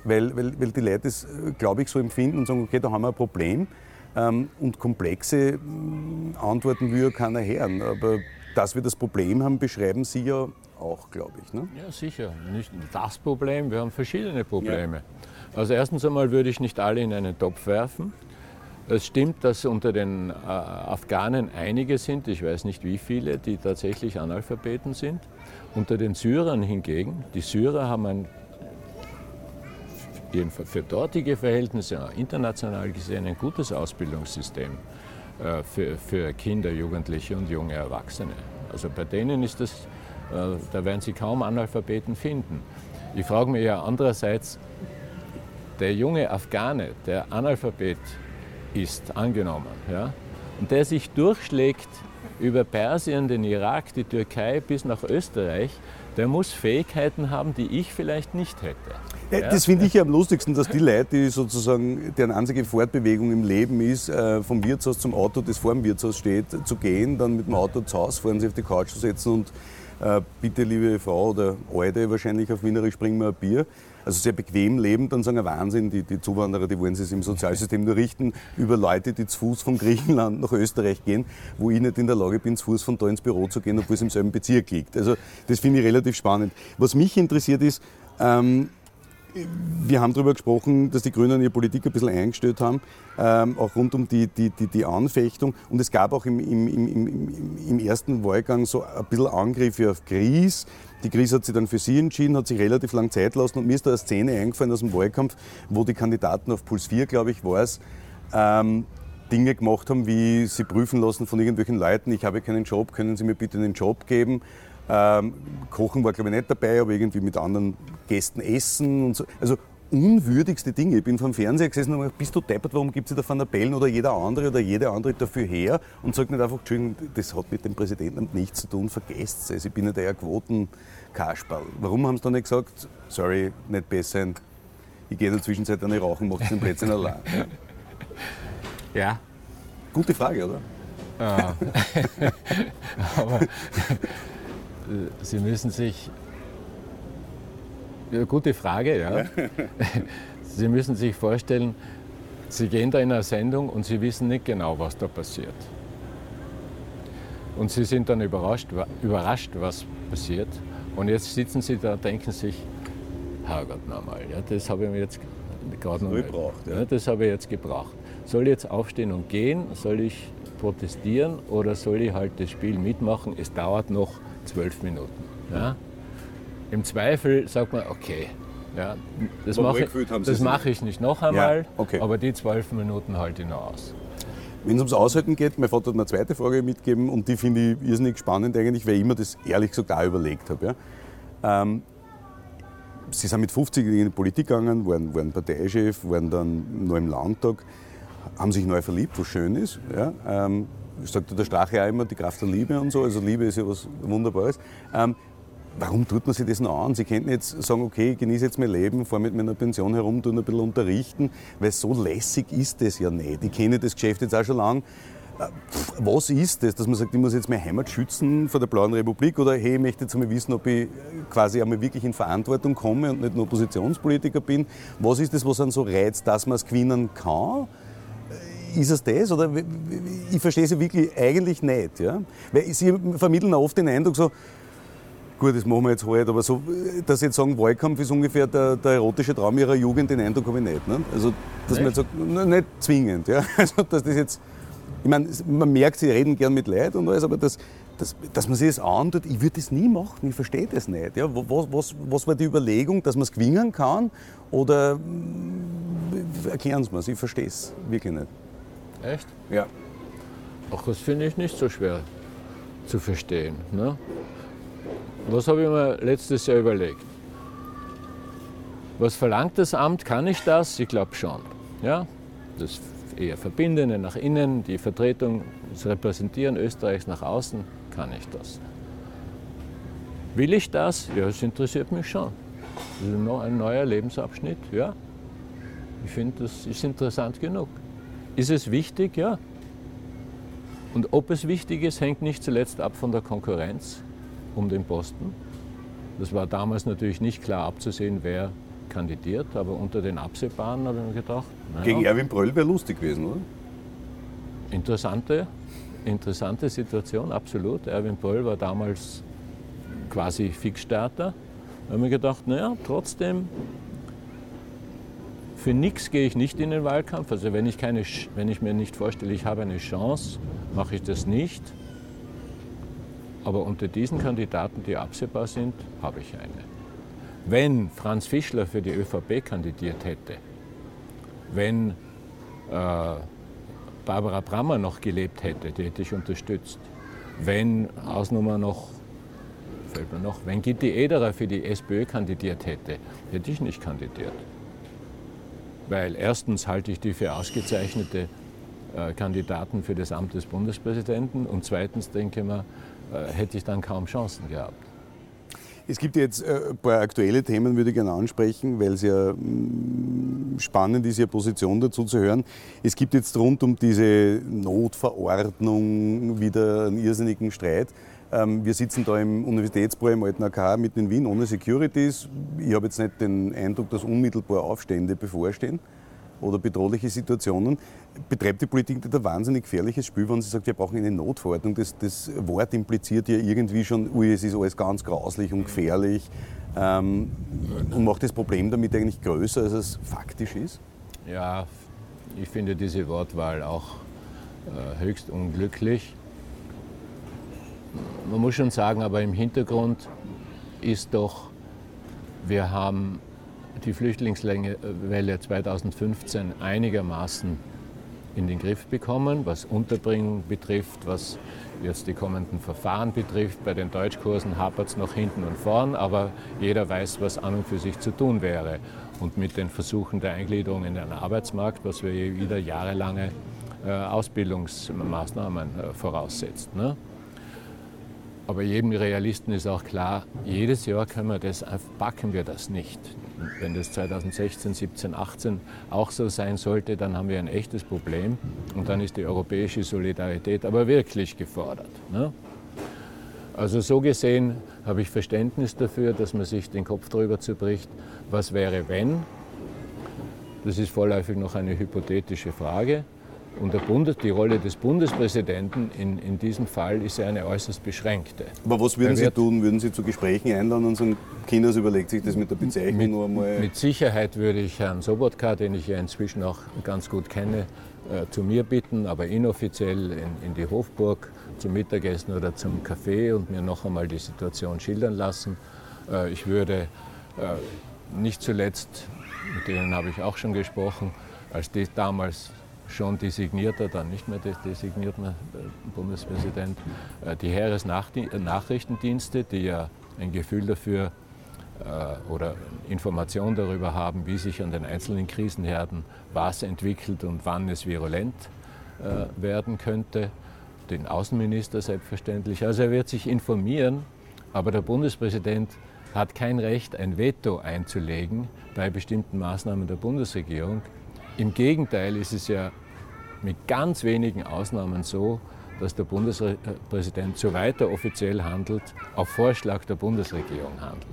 weil, weil, weil die Leute es, glaube ich, so empfinden und sagen, okay, da haben wir ein Problem und komplexe mm, Antworten will ja keiner hören. Aber dass wir das Problem haben, beschreiben Sie ja auch, glaube ich. Ne? Ja, sicher. Nicht das Problem, wir haben verschiedene Probleme. Ja. Also erstens einmal würde ich nicht alle in einen Topf werfen. Es stimmt, dass unter den äh, Afghanen einige sind, ich weiß nicht wie viele, die tatsächlich Analphabeten sind. Unter den Syrern hingegen, die Syrer haben ein jedenfalls für dortige Verhältnisse international gesehen ein gutes Ausbildungssystem äh, für, für Kinder, Jugendliche und junge Erwachsene. Also bei denen ist das, äh, da werden Sie kaum Analphabeten finden. Ich frage mich ja andererseits, der junge Afghane, der Analphabet ist, angenommen, ja, und der sich durchschlägt über Persien, den Irak, die Türkei bis nach Österreich, der muss Fähigkeiten haben, die ich vielleicht nicht hätte. Ja, das finde ich ja am lustigsten, dass die Leute, die sozusagen, deren einzige Fortbewegung im Leben ist, äh, vom Wirtshaus zum Auto, das vor dem Wirtshaus steht, zu gehen, dann mit dem Auto zu Hause fahren, sich auf die Couch zu setzen und äh, bitte, liebe Frau oder Alte, wahrscheinlich auf Wienerisch, bring mir ein Bier. Also sehr bequem leben, dann sagen, Wahnsinn, die, die Zuwanderer, die wollen sich im Sozialsystem nur richten über Leute, die zu Fuß von Griechenland nach Österreich gehen, wo ich nicht in der Lage bin, zu Fuß von da ins Büro zu gehen, obwohl es im selben Bezirk liegt. Also das finde ich relativ spannend. Was mich interessiert ist, ähm, wir haben darüber gesprochen, dass die Grünen ihre Politik ein bisschen eingestellt haben, ähm, auch rund um die, die, die, die, Anfechtung. Und es gab auch im, im, im, im, ersten Wahlgang so ein bisschen Angriffe auf Gries. Die Gries hat sich dann für sie entschieden, hat sich relativ lang Zeit lassen. Und mir ist da eine Szene eingefallen aus dem Wahlkampf, wo die Kandidaten auf Puls 4, glaube ich, war es, ähm, Dinge gemacht haben, wie sie prüfen lassen von irgendwelchen Leuten, ich habe keinen Job, können Sie mir bitte einen Job geben? Ähm, Kochen war, glaube ich, nicht dabei, aber irgendwie mit anderen Gästen essen und so. Also unwürdigste Dinge. Ich bin vom Fernseher gesessen und habe gesagt, bist du deppert, warum gibt es da Van der Bellen oder jeder andere oder jede andere dafür her und sagt nicht einfach, Entschuldigung, das hat mit dem Präsidenten nichts zu tun, vergesst es, ich bin nicht der Quotenkasperl. Warum haben sie dann nicht gesagt, sorry, nicht besser, ich gehe in der Zwischenzeit eine rauchen, mache den Plätzchen allein. Ja. Gute Frage, oder? Ja. aber Sie müssen sich. Ja, gute Frage, ja. Sie müssen sich vorstellen, Sie gehen da in eine Sendung und Sie wissen nicht genau, was da passiert. Und Sie sind dann überrascht, überrascht was passiert. Und jetzt sitzen Sie da und denken sich, Herrgott nochmal, ja, das habe ich mir jetzt gerade noch gebraucht. Ja. das habe ich jetzt gebraucht. Soll ich jetzt aufstehen und gehen? Soll ich protestieren oder soll ich halt das Spiel mitmachen? Es dauert noch zwölf Minuten. Ja? Im Zweifel sagt man, okay, ja, das mache ich, mach ich nicht noch einmal, ja, okay. aber die zwölf Minuten halte ich noch aus. wenn es ums Aushalten geht, mein Vater hat mir eine zweite Frage mitgegeben und die finde ich irrsinnig spannend eigentlich, weil ich mir das ehrlich gesagt auch überlegt habe. Ja. Ähm, Sie sind mit 50 in die Politik gegangen, waren, waren Parteichef, waren dann noch im Landtag, haben sich neu verliebt, was schön ist. Ja. Ähm, sagt der Strache auch immer, die Kraft der Liebe und so, also Liebe ist ja was Wunderbares. Ähm, warum tut man sich das noch an? Sie könnten jetzt sagen, okay, ich genieße jetzt mein Leben, fahre mit meiner Pension herum, tue ein bisschen unterrichten, weil so lässig ist das ja nicht. Ich kenne das Geschäft jetzt auch schon lange. Äh, was ist das, dass man sagt, ich muss jetzt meine Heimat schützen vor der Blauen Republik oder hey, ich möchte jetzt einmal wissen, ob ich quasi einmal wirklich in Verantwortung komme und nicht nur Oppositionspolitiker bin. Was ist das, was einen so reizt, dass man es gewinnen kann? Ist es das? Oder ich verstehe sie wirklich eigentlich nicht. Ja? Weil sie vermitteln oft den Eindruck so, gut, das machen wir jetzt halt, aber so, dass sie jetzt sagen, Wahlkampf ist ungefähr der, der erotische Traum ihrer Jugend, den Eindruck habe ich nicht. Ne? Also, dass nicht? man jetzt sagt, nicht zwingend. Ja? Also, dass das jetzt, ich meine, man merkt, sie reden gern mit Leid und alles, aber das, das, dass man sich das antut, ich würde das nie machen, ich verstehe das nicht. Ja? Was, was, was war die Überlegung, dass man es gewinnen kann? Oder erklären Sie mir ich verstehe es wirklich nicht. Echt? Ja. Ach, das finde ich nicht so schwer zu verstehen. Ne? Was habe ich mir letztes Jahr überlegt? Was verlangt das Amt? Kann ich das? Ich glaube schon. Ja? Das eher Verbindende nach innen, die Vertretung, das Repräsentieren Österreichs nach außen, kann ich das. Will ich das? Ja, es interessiert mich schon. Das ist noch ein neuer Lebensabschnitt, ja. Ich finde, das ist interessant genug. Ist es wichtig? Ja. Und ob es wichtig ist, hängt nicht zuletzt ab von der Konkurrenz um den Posten. Das war damals natürlich nicht klar abzusehen, wer kandidiert, aber unter den Absehbaren habe ich mir gedacht. Naja, Gegen Erwin Bröll wäre lustig gewesen, oder? Interessante, interessante Situation, absolut. Erwin Bröll war damals quasi Fixstarter. Da habe ich mir gedacht, naja, trotzdem, für nichts gehe ich nicht in den Wahlkampf. Also wenn ich, keine, wenn ich mir nicht vorstelle, ich habe eine Chance, mache ich das nicht. Aber unter diesen Kandidaten, die absehbar sind, habe ich eine. Wenn Franz Fischler für die ÖVP kandidiert hätte, wenn äh, Barbara Brammer noch gelebt hätte, die hätte ich unterstützt. Wenn Ausnummer noch, fällt mir noch, wenn Gitti Ederer für die SPÖ kandidiert hätte, hätte ich nicht kandidiert. Weil erstens halte ich die für ausgezeichnete äh, Kandidaten für das Amt des Bundespräsidenten und zweitens denke ich mir, äh, hätte ich dann kaum Chancen gehabt. Es gibt jetzt äh, ein paar aktuelle Themen, würde ich gerne ansprechen, weil es ja mm, spannend ist, Ihre Position dazu zu hören. Es gibt jetzt rund um diese Notverordnung wieder einen irrsinnigen Streit. Ähm, wir sitzen da im Universitätsbau im alten AK mitten in Wien ohne Securities. Ich habe jetzt nicht den Eindruck, dass unmittelbar Aufstände bevorstehen oder bedrohliche Situationen, betreibt die Politik nicht ein wahnsinnig gefährliches Spiel, wenn sie sagt, wir brauchen eine Notverordnung. Das, das Wort impliziert ja irgendwie schon, ui, es ist alles ganz grauslich und gefährlich ähm, und macht das Problem damit eigentlich größer, als es faktisch ist? Ja, ich finde diese Wortwahl auch äh, höchst unglücklich. Man muss schon sagen, aber im Hintergrund ist doch, wir haben die Flüchtlingswelle 2015 einigermaßen in den Griff bekommen, was Unterbringung betrifft, was jetzt die kommenden Verfahren betrifft. Bei den Deutschkursen hapert es noch hinten und vorn, aber jeder weiß, was an und für sich zu tun wäre. Und mit den Versuchen der Eingliederung in den Arbeitsmarkt, was wir wieder jahrelange äh, Ausbildungsmaßnahmen äh, voraussetzt. Ne? Aber jedem Realisten ist auch klar, jedes Jahr können wir das, packen wir das nicht. Wenn das 2016, 17, 18 auch so sein sollte, dann haben wir ein echtes Problem und dann ist die europäische Solidarität aber wirklich gefordert. Ne? Also so gesehen habe ich Verständnis dafür, dass man sich den Kopf darüber zerbricht, was wäre wenn. Das ist vorläufig noch eine hypothetische Frage. Und Bundes, die Rolle des Bundespräsidenten in, in diesem Fall ist ja eine äußerst beschränkte. Aber was würden Sie tun? Würden Sie zu Gesprächen einladen und sagen, Kinders überlegt sich das mit der Bezeichnung mit, nur einmal? Mit Sicherheit würde ich Herrn Sobotka, den ich ja inzwischen auch ganz gut kenne, äh, zu mir bitten, aber inoffiziell in, in die Hofburg zum Mittagessen oder zum Kaffee und mir noch einmal die Situation schildern lassen. Äh, ich würde äh, nicht zuletzt, mit denen habe ich auch schon gesprochen, als die damals schon designierter, dann nicht mehr designierter äh, Bundespräsident, äh, die Heeresnachrichtendienste, die ja ein Gefühl dafür oder Information darüber haben, wie sich an den einzelnen Krisenherden was entwickelt und wann es virulent werden könnte. Den Außenminister selbstverständlich. Also er wird sich informieren, aber der Bundespräsident hat kein Recht, ein Veto einzulegen bei bestimmten Maßnahmen der Bundesregierung. Im Gegenteil ist es ja mit ganz wenigen Ausnahmen so, dass der Bundespräsident, soweit er offiziell handelt, auf Vorschlag der Bundesregierung handelt.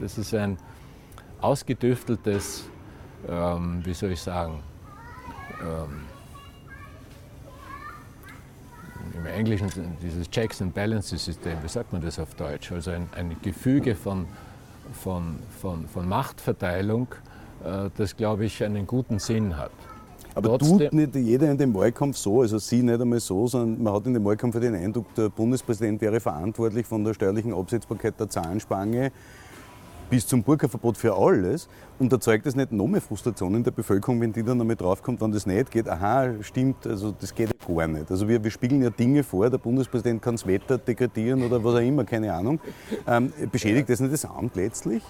Das ist ein ausgedüfteltes, ähm, wie soll ich sagen, ähm, im Englischen dieses Checks and Balances System, wie sagt man das auf Deutsch? Also ein, ein Gefüge von, von, von, von Machtverteilung, äh, das, glaube ich, einen guten Sinn hat. Aber tut nicht jeder in dem Wahlkampf so, also Sie nicht einmal so, sondern man hat in dem Wahlkampf den Eindruck, der Bundespräsident wäre verantwortlich von der steuerlichen Absetzbarkeit der Zahnspange bis zum Burka-Verbot für alles und erzeugt das nicht noch mehr Frustration in der Bevölkerung, wenn die dann einmal draufkommt, wenn das nicht geht, aha, stimmt, also das geht ja gar nicht. Also wir, wir spiegeln ja Dinge vor, der Bundespräsident kann das Wetter dekretieren oder was auch immer, keine Ahnung. Ähm, beschädigt das nicht das Amt letztlich?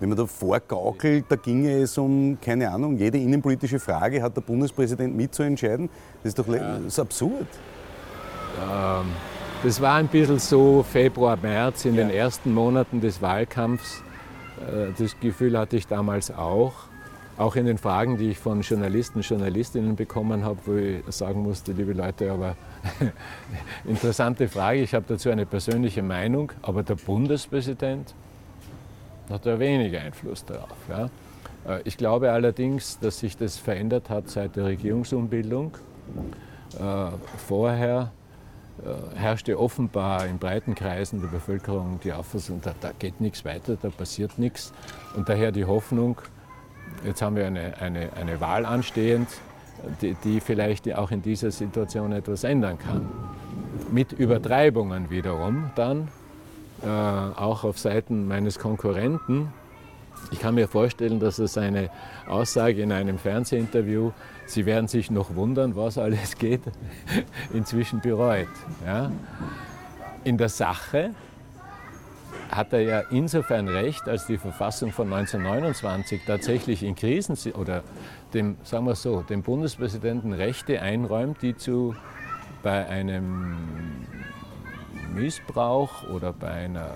Wenn man da vorgaukelt, da ginge es um, keine Ahnung, jede innenpolitische Frage hat der Bundespräsident mitzuentscheiden. Das ist doch ja. das ist absurd. Ähm, das war ein bisschen so Februar, März in ja. den ersten Monaten des Wahlkampfs. Äh, das Gefühl hatte ich damals auch. Auch in den Fragen, die ich von Journalisten, Journalistinnen bekommen habe, wo ich sagen musste, liebe Leute, aber interessante Frage, ich habe dazu eine persönliche Meinung, aber der Bundespräsident hat da wenig Einfluss darauf. Ja. Äh, ich glaube allerdings, dass sich das verändert hat seit der Regierungsumbildung. Äh, vorher äh, herrschte offenbar in breiten Kreisen der Bevölkerung die Auffassung, da, da geht nichts weiter, da passiert nichts. Und daher die Hoffnung, jetzt haben wir eine, eine, eine Wahl anstehend, die, die vielleicht auch in dieser Situation etwas ändern kann. Mit Übertreibungen wiederum dann, äh, auch auf Seiten meines Konkurrenten. Ich kann mir vorstellen, dass es eine Aussage in einem Fernsehinterview Sie werden sich noch wundern, was alles geht, inzwischen bereut. Ja? In der Sache hat er ja insofern recht, als die Verfassung von 1929 tatsächlich in Krisen oder dem, sagen wir so, dem Bundespräsidenten Rechte einräumt, die zu bei einem Missbrauch oder bei einer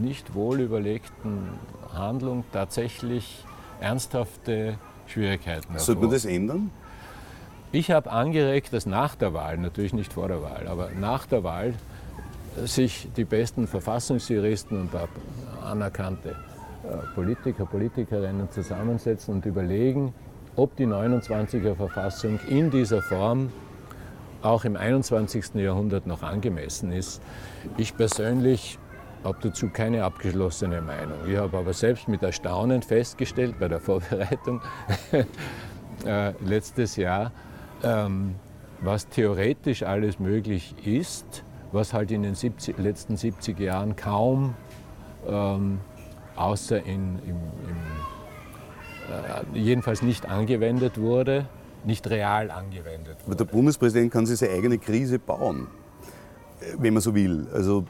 nicht wohlüberlegten Handlung tatsächlich ernsthafte Schwierigkeiten hervor. Sollte man das ändern? Ich habe angeregt, dass nach der Wahl, natürlich nicht vor der Wahl, aber nach der Wahl sich die besten Verfassungsjuristen und anerkannte äh, Politiker, Politikerinnen zusammensetzen und überlegen, ob die 29er Verfassung in dieser Form auch im 21. Jahrhundert noch angemessen ist. Ich persönlich habe dazu keine abgeschlossene Meinung. Ich habe aber selbst mit Erstaunen festgestellt bei der Vorbereitung äh, letztes Jahr, ähm, was theoretisch alles möglich ist, was halt in den 70, letzten 70 Jahren kaum, ähm, außer in, im, im, äh, jedenfalls nicht angewendet wurde, nicht real angewendet wurde. Aber der Bundespräsident kann sich seine eigene Krise bauen wenn man so will. Also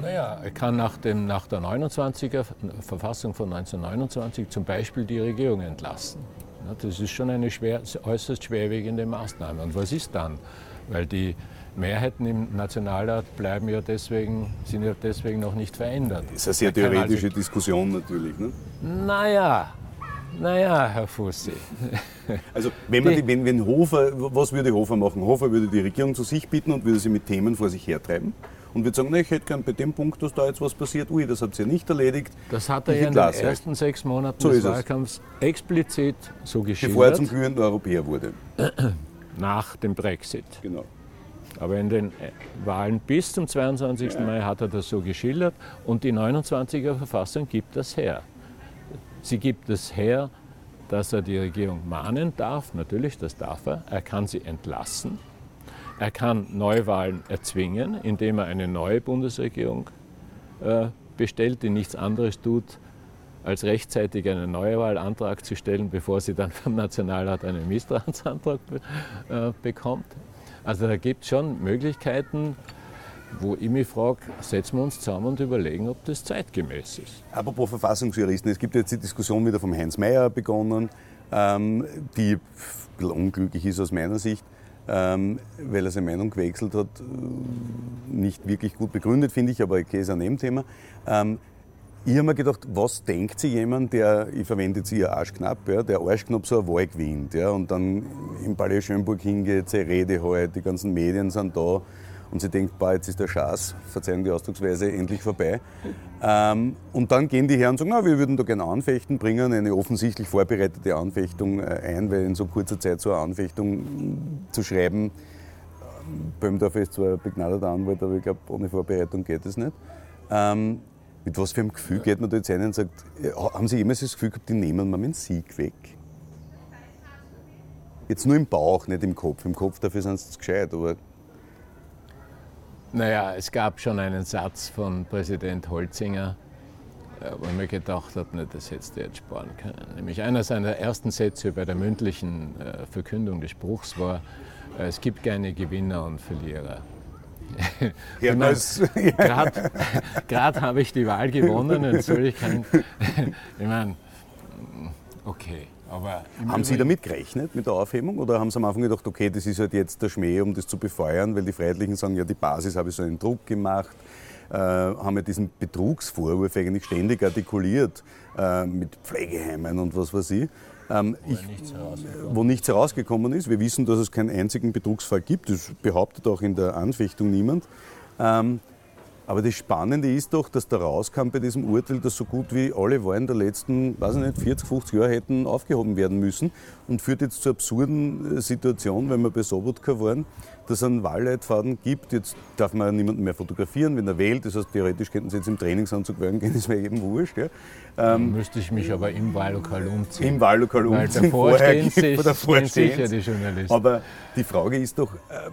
naja, er kann nach, dem, nach der 29er Verfassung von 1929 zum Beispiel die Regierung entlassen. Das ist schon eine schwer, äußerst schwerwiegende Maßnahme. Und was ist dann? Weil die Mehrheiten im Nationalrat bleiben ja deswegen, sind ja deswegen noch nicht verändert. Das ist eine sehr theoretische also, Diskussion natürlich. Ne? Naja, naja, Herr Fussi. Also wenn, man die, wenn, wenn Hofer, was würde Hofer machen? Hofer würde die Regierung zu sich bitten und würde sie mit Themen vor sich hertreiben und würde sagen, na, ich hätte gern bei dem Punkt, dass da jetzt was passiert, ui, das hat sie ja nicht erledigt. Das hat er ja in den ersten sechs Monaten so des Wahlkampfs explizit so geschildert. Bevor er zum glühenden Europäer wurde. Nach dem Brexit. Genau. Aber in den äh, Wahlen bis zum 22. Ja. Mai hat er das so geschildert und die 29er Verfassung gibt das her. Sie gibt es her, dass er die Regierung mahnen darf, natürlich, das darf er. Er kann sie entlassen. Er kann Neuwahlen erzwingen, indem er eine neue Bundesregierung äh, bestellt, die nichts anderes tut, als rechtzeitig einen Neuwahlantrag zu stellen, bevor sie dann vom Nationalrat einen Misstrauensantrag äh, bekommt. Also da gibt es schon Möglichkeiten, wo ich mich frage, setzen wir uns zusammen und überlegen, ob das zeitgemäß ist. Apropos Verfassungsjuristen, es gibt jetzt die Diskussion wieder vom Heinz Mayer begonnen, ähm, die unglücklich ist aus meiner Sicht, ähm, weil er seine Meinung gewechselt hat. Äh, nicht wirklich gut begründet, finde ich, aber okay, ist ein Nebenthema. Ähm, ich habe mir gedacht, was denkt sich jemand, der, ich verwende jetzt hier Arschknapp, ja, der Arschknapp so eine Wahl gewinnt ja, und dann im Palais Schönburg hingeht, seine Rede halt, die ganzen Medien sind da und sie denkt, boah, jetzt ist der Schaß, verzeihen die Ausdrucksweise, endlich vorbei. Ähm, und dann gehen die her und sagen, na, wir würden da gerne anfechten, bringen eine offensichtlich vorbereitete Anfechtung äh, ein, weil in so kurzer Zeit so eine Anfechtung zu schreiben, ähm, Böhmdorf ist zwar ein begnadeter Anwalt, aber ich glaube, ohne Vorbereitung geht es nicht. Ähm, mit was für einem Gefühl geht man da jetzt ein und sagt, haben Sie jemals das Gefühl gehabt, die nehmen mir meinen Sieg weg? Jetzt nur im Bauch, nicht im Kopf. Im Kopf dafür sind sie gescheit, aber naja, es gab schon einen Satz von Präsident Holzinger, äh, wo ich mir gedacht habe, ne, das hättest du jetzt sparen können. Nämlich einer seiner ersten Sätze bei der mündlichen äh, Verkündung des Spruchs war, äh, es gibt keine Gewinner und Verlierer. Ja, Gerade habe ich die Wahl gewonnen und soll ich kein. ich meine, okay. Haben Sie damit gerechnet, mit der Aufhebung? Oder haben Sie am Anfang gedacht, okay, das ist halt jetzt der Schmäh, um das zu befeuern, weil die Freiheitlichen sagen, ja, die Basis habe ich so einen Druck gemacht, äh, haben ja diesen Betrugsvorwurf eigentlich ständig artikuliert äh, mit Pflegeheimen und was weiß ich. Ähm, wo, ich, nichts wo nichts herausgekommen ist. Wir wissen, dass es keinen einzigen Betrugsfall gibt. Das behauptet auch in der Anfechtung niemand. Ähm, aber das Spannende ist doch, dass da rauskam bei diesem Urteil, dass so gut wie alle Wahlen der letzten, weiß ich nicht, 40, 50 Jahre hätten aufgehoben werden müssen und führt jetzt zur absurden äh, Situation, wenn wir bei Sobotka waren, dass es einen Wahlleitfaden gibt. Jetzt darf man niemanden mehr fotografieren, wenn er wählt. Das heißt, theoretisch könnten sie jetzt im Trainingsanzug wählen gehen, das wäre eben wurscht. Ja. Ähm, müsste ich mich aber im Wahllokal umziehen. Im Wahllokal umziehen. Davor stehen, sich, stehen sicher die Journalisten. Aber die Frage ist doch, ähm,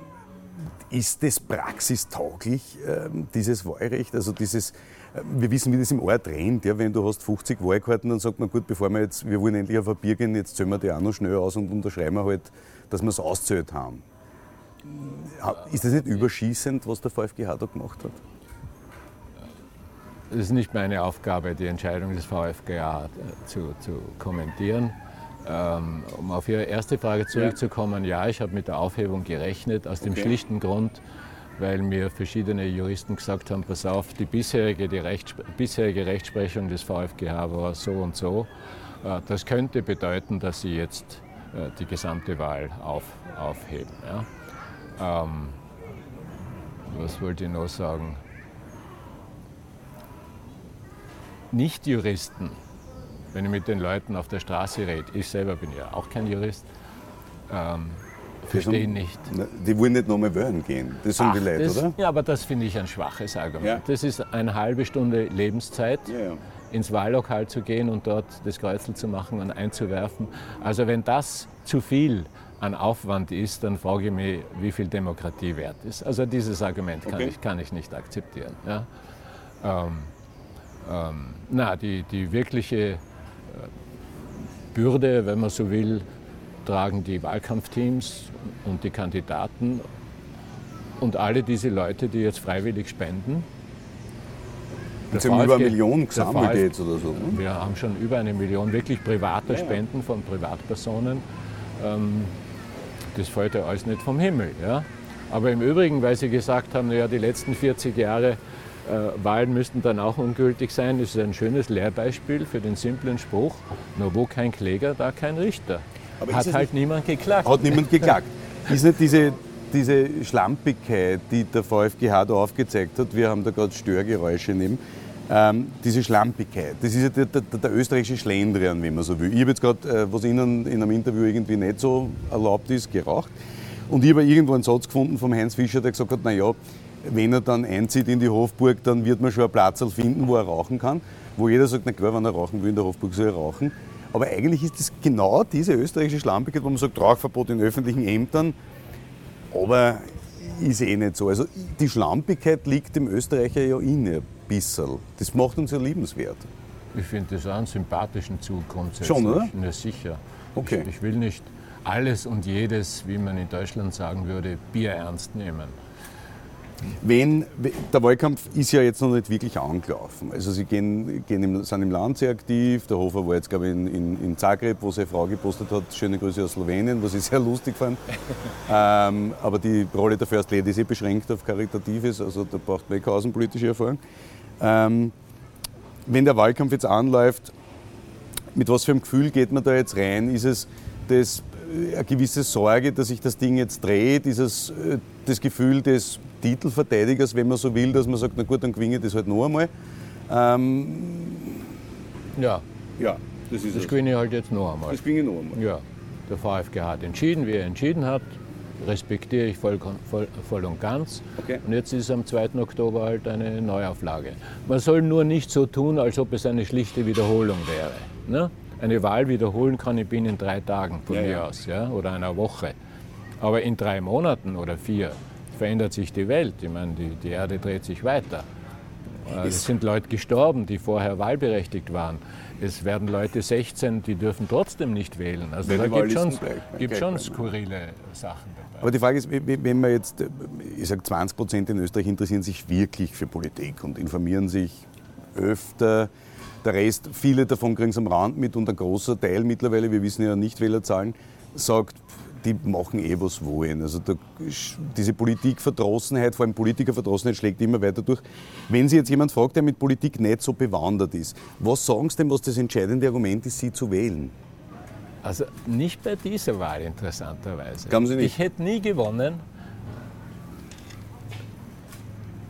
ist das praxistauglich, ähm, dieses Wahlrecht? Also dieses, äh, wir wissen, wie das im Ort rennt. Ja? Wenn du hast 50 Wahlkarten, dann sagt man, gut, bevor wir jetzt, wir wollen endlich auf Bier gehen, jetzt zählen wir die auch noch schnell aus und unterschreiben wir halt, dass wir es auszählt haben. Ist das nicht überschießend, was der VfGH da gemacht hat? Es ist nicht meine Aufgabe, die Entscheidung des VfGH zu, zu kommentieren. Ähm, um auf Ihre erste Frage zurückzukommen, ja, ich habe mit der Aufhebung gerechnet, aus dem okay. schlichten Grund, weil mir verschiedene Juristen gesagt haben, pass auf, die bisherige, die Rechts bisherige Rechtsprechung des VfGH war so und so. Äh, das könnte bedeuten, dass Sie jetzt äh, die gesamte Wahl auf, aufheben. Ja. Ähm, was wollte ich noch sagen? Nicht-Juristen wenn ich mit den Leuten auf der Straße rede, ich selber bin ja auch kein Jurist, ähm, verstehen nicht. Die wollen nicht nochmal wählen gehen, das sind Ach, die Leute, das, oder? Ja, aber das finde ich ein schwaches Argument. Ja. Das ist eine halbe Stunde Lebenszeit. Ja, ja. ins Wahllokal zu gehen und dort das Kreuzel zu machen und einzuwerfen. Also wenn das zu viel an Aufwand ist, dann frage ich mich, wie viel Demokratie wert ist. Also dieses Argument kann, okay. ich, kann ich nicht akzeptieren. Ja? Ähm, ähm, na, die, die wirkliche Bürde, wenn man so will, tragen die Wahlkampfteams und die Kandidaten und alle diese Leute, die jetzt freiwillig spenden. Sie haben über eine Million gesammelt jetzt oder so? Ne? Wir haben schon über eine Million wirklich privater ja, Spenden von Privatpersonen. Ähm, das fällt ja alles nicht vom Himmel. Ja? Aber im Übrigen, weil Sie gesagt haben, ja, die letzten 40 Jahre Wahlen müssten dann auch ungültig sein. Das ist ein schönes Lehrbeispiel für den simplen Spruch, nur wo kein Kläger, da kein Richter. Aber hat halt niemand geklagt. Hat niemand geklagt. ist nicht diese, diese Schlampigkeit, die der VfGH da aufgezeigt hat, wir haben da gerade Störgeräusche neben, ähm, diese Schlampigkeit, das ist ja der, der, der österreichische Schlendrian, wenn man so will. Ich habe jetzt gerade, äh, was Ihnen in einem Interview irgendwie nicht so erlaubt ist, geraucht. Und ich habe irgendwo einen Satz gefunden vom Heinz Fischer, der gesagt hat, naja, wenn er dann einzieht in die Hofburg, dann wird man schon einen Platz finden, wo er rauchen kann. Wo jeder sagt, na klar, wenn er rauchen will in der Hofburg, soll er rauchen. Aber eigentlich ist das genau diese österreichische Schlampigkeit, wo man sagt, Rauchverbot in öffentlichen Ämtern. Aber ist eh nicht so. Also die Schlampigkeit liegt dem Österreicher ja inne ein bisschen. Das macht uns ja liebenswert. Ich finde das einen sympathischen Zug grundsätzlich. Schon, oder? Na, sicher. Okay. Ich, ich will nicht alles und jedes, wie man in Deutschland sagen würde, Bier ernst nehmen. Wenn, der Wahlkampf ist ja jetzt noch nicht wirklich angelaufen. Also Sie gehen, gehen im, sind im Land sehr aktiv. Der Hofer war jetzt, glaube ich, in, in, in Zagreb, wo seine Frau gepostet hat, schöne Grüße aus Slowenien, was ich sehr lustig fand. ähm, aber die Rolle der First Lady ist eh beschränkt auf Karitatives, also da braucht man eh keine außenpolitische Erfahrung. Ähm, wenn der Wahlkampf jetzt anläuft, mit was für einem Gefühl geht man da jetzt rein? Ist es das, äh, eine gewisse Sorge, dass sich das Ding jetzt dreht? Ist es äh, das Gefühl des Titelverteidigers, wenn man so will, dass man sagt, na gut, dann gewinne ich das halt noch einmal? Ähm, Ja, ja, das ist das es. gewinne ich halt jetzt noch einmal. Das gewinne ich noch einmal. Ja, der VfG hat entschieden, wie er entschieden hat. Respektiere ich voll, voll, voll und ganz. Okay. Und jetzt ist am 2. Oktober halt eine Neuauflage. Man soll nur nicht so tun, als ob es eine schlichte Wiederholung wäre. Ne? Eine Wahl wiederholen kann ich binnen drei Tagen von Ja, mir ja. aus ja? oder einer Woche. Aber in drei Monaten oder vier verändert sich die Welt. Ich meine, die, die Erde dreht sich weiter. Äh, Es sind Leute gestorben, die vorher wahlberechtigt waren. Es werden Leute 16, die dürfen trotzdem nicht wählen. Also Weil da gibt schon, Wahllisten gleich- gibt schon bleiben. skurrile Sachen dabei. Aber die Frage ist, wenn wenn man jetzt, äh, ich sage 20 Prozent in Österreich interessieren sich wirklich für Politik und informieren sich öfter. Der Rest, viele davon kriegen es am Rand mit und ein großer Teil mittlerweile, wir wissen ja Nichtwählerzahlen, sagt, die machen eh was wollen. Also da, diese Politikverdrossenheit, vor allem Politikerverdrossenheit, schlägt immer weiter durch. Wenn Sie jetzt jemand fragt, der mit Politik nicht so bewandert ist, was sagen Sie denn, was das entscheidende Argument ist, Sie zu wählen? Also nicht bei dieser Wahl interessanterweise. Glauben Sie nicht? Ich hätte nie gewonnen.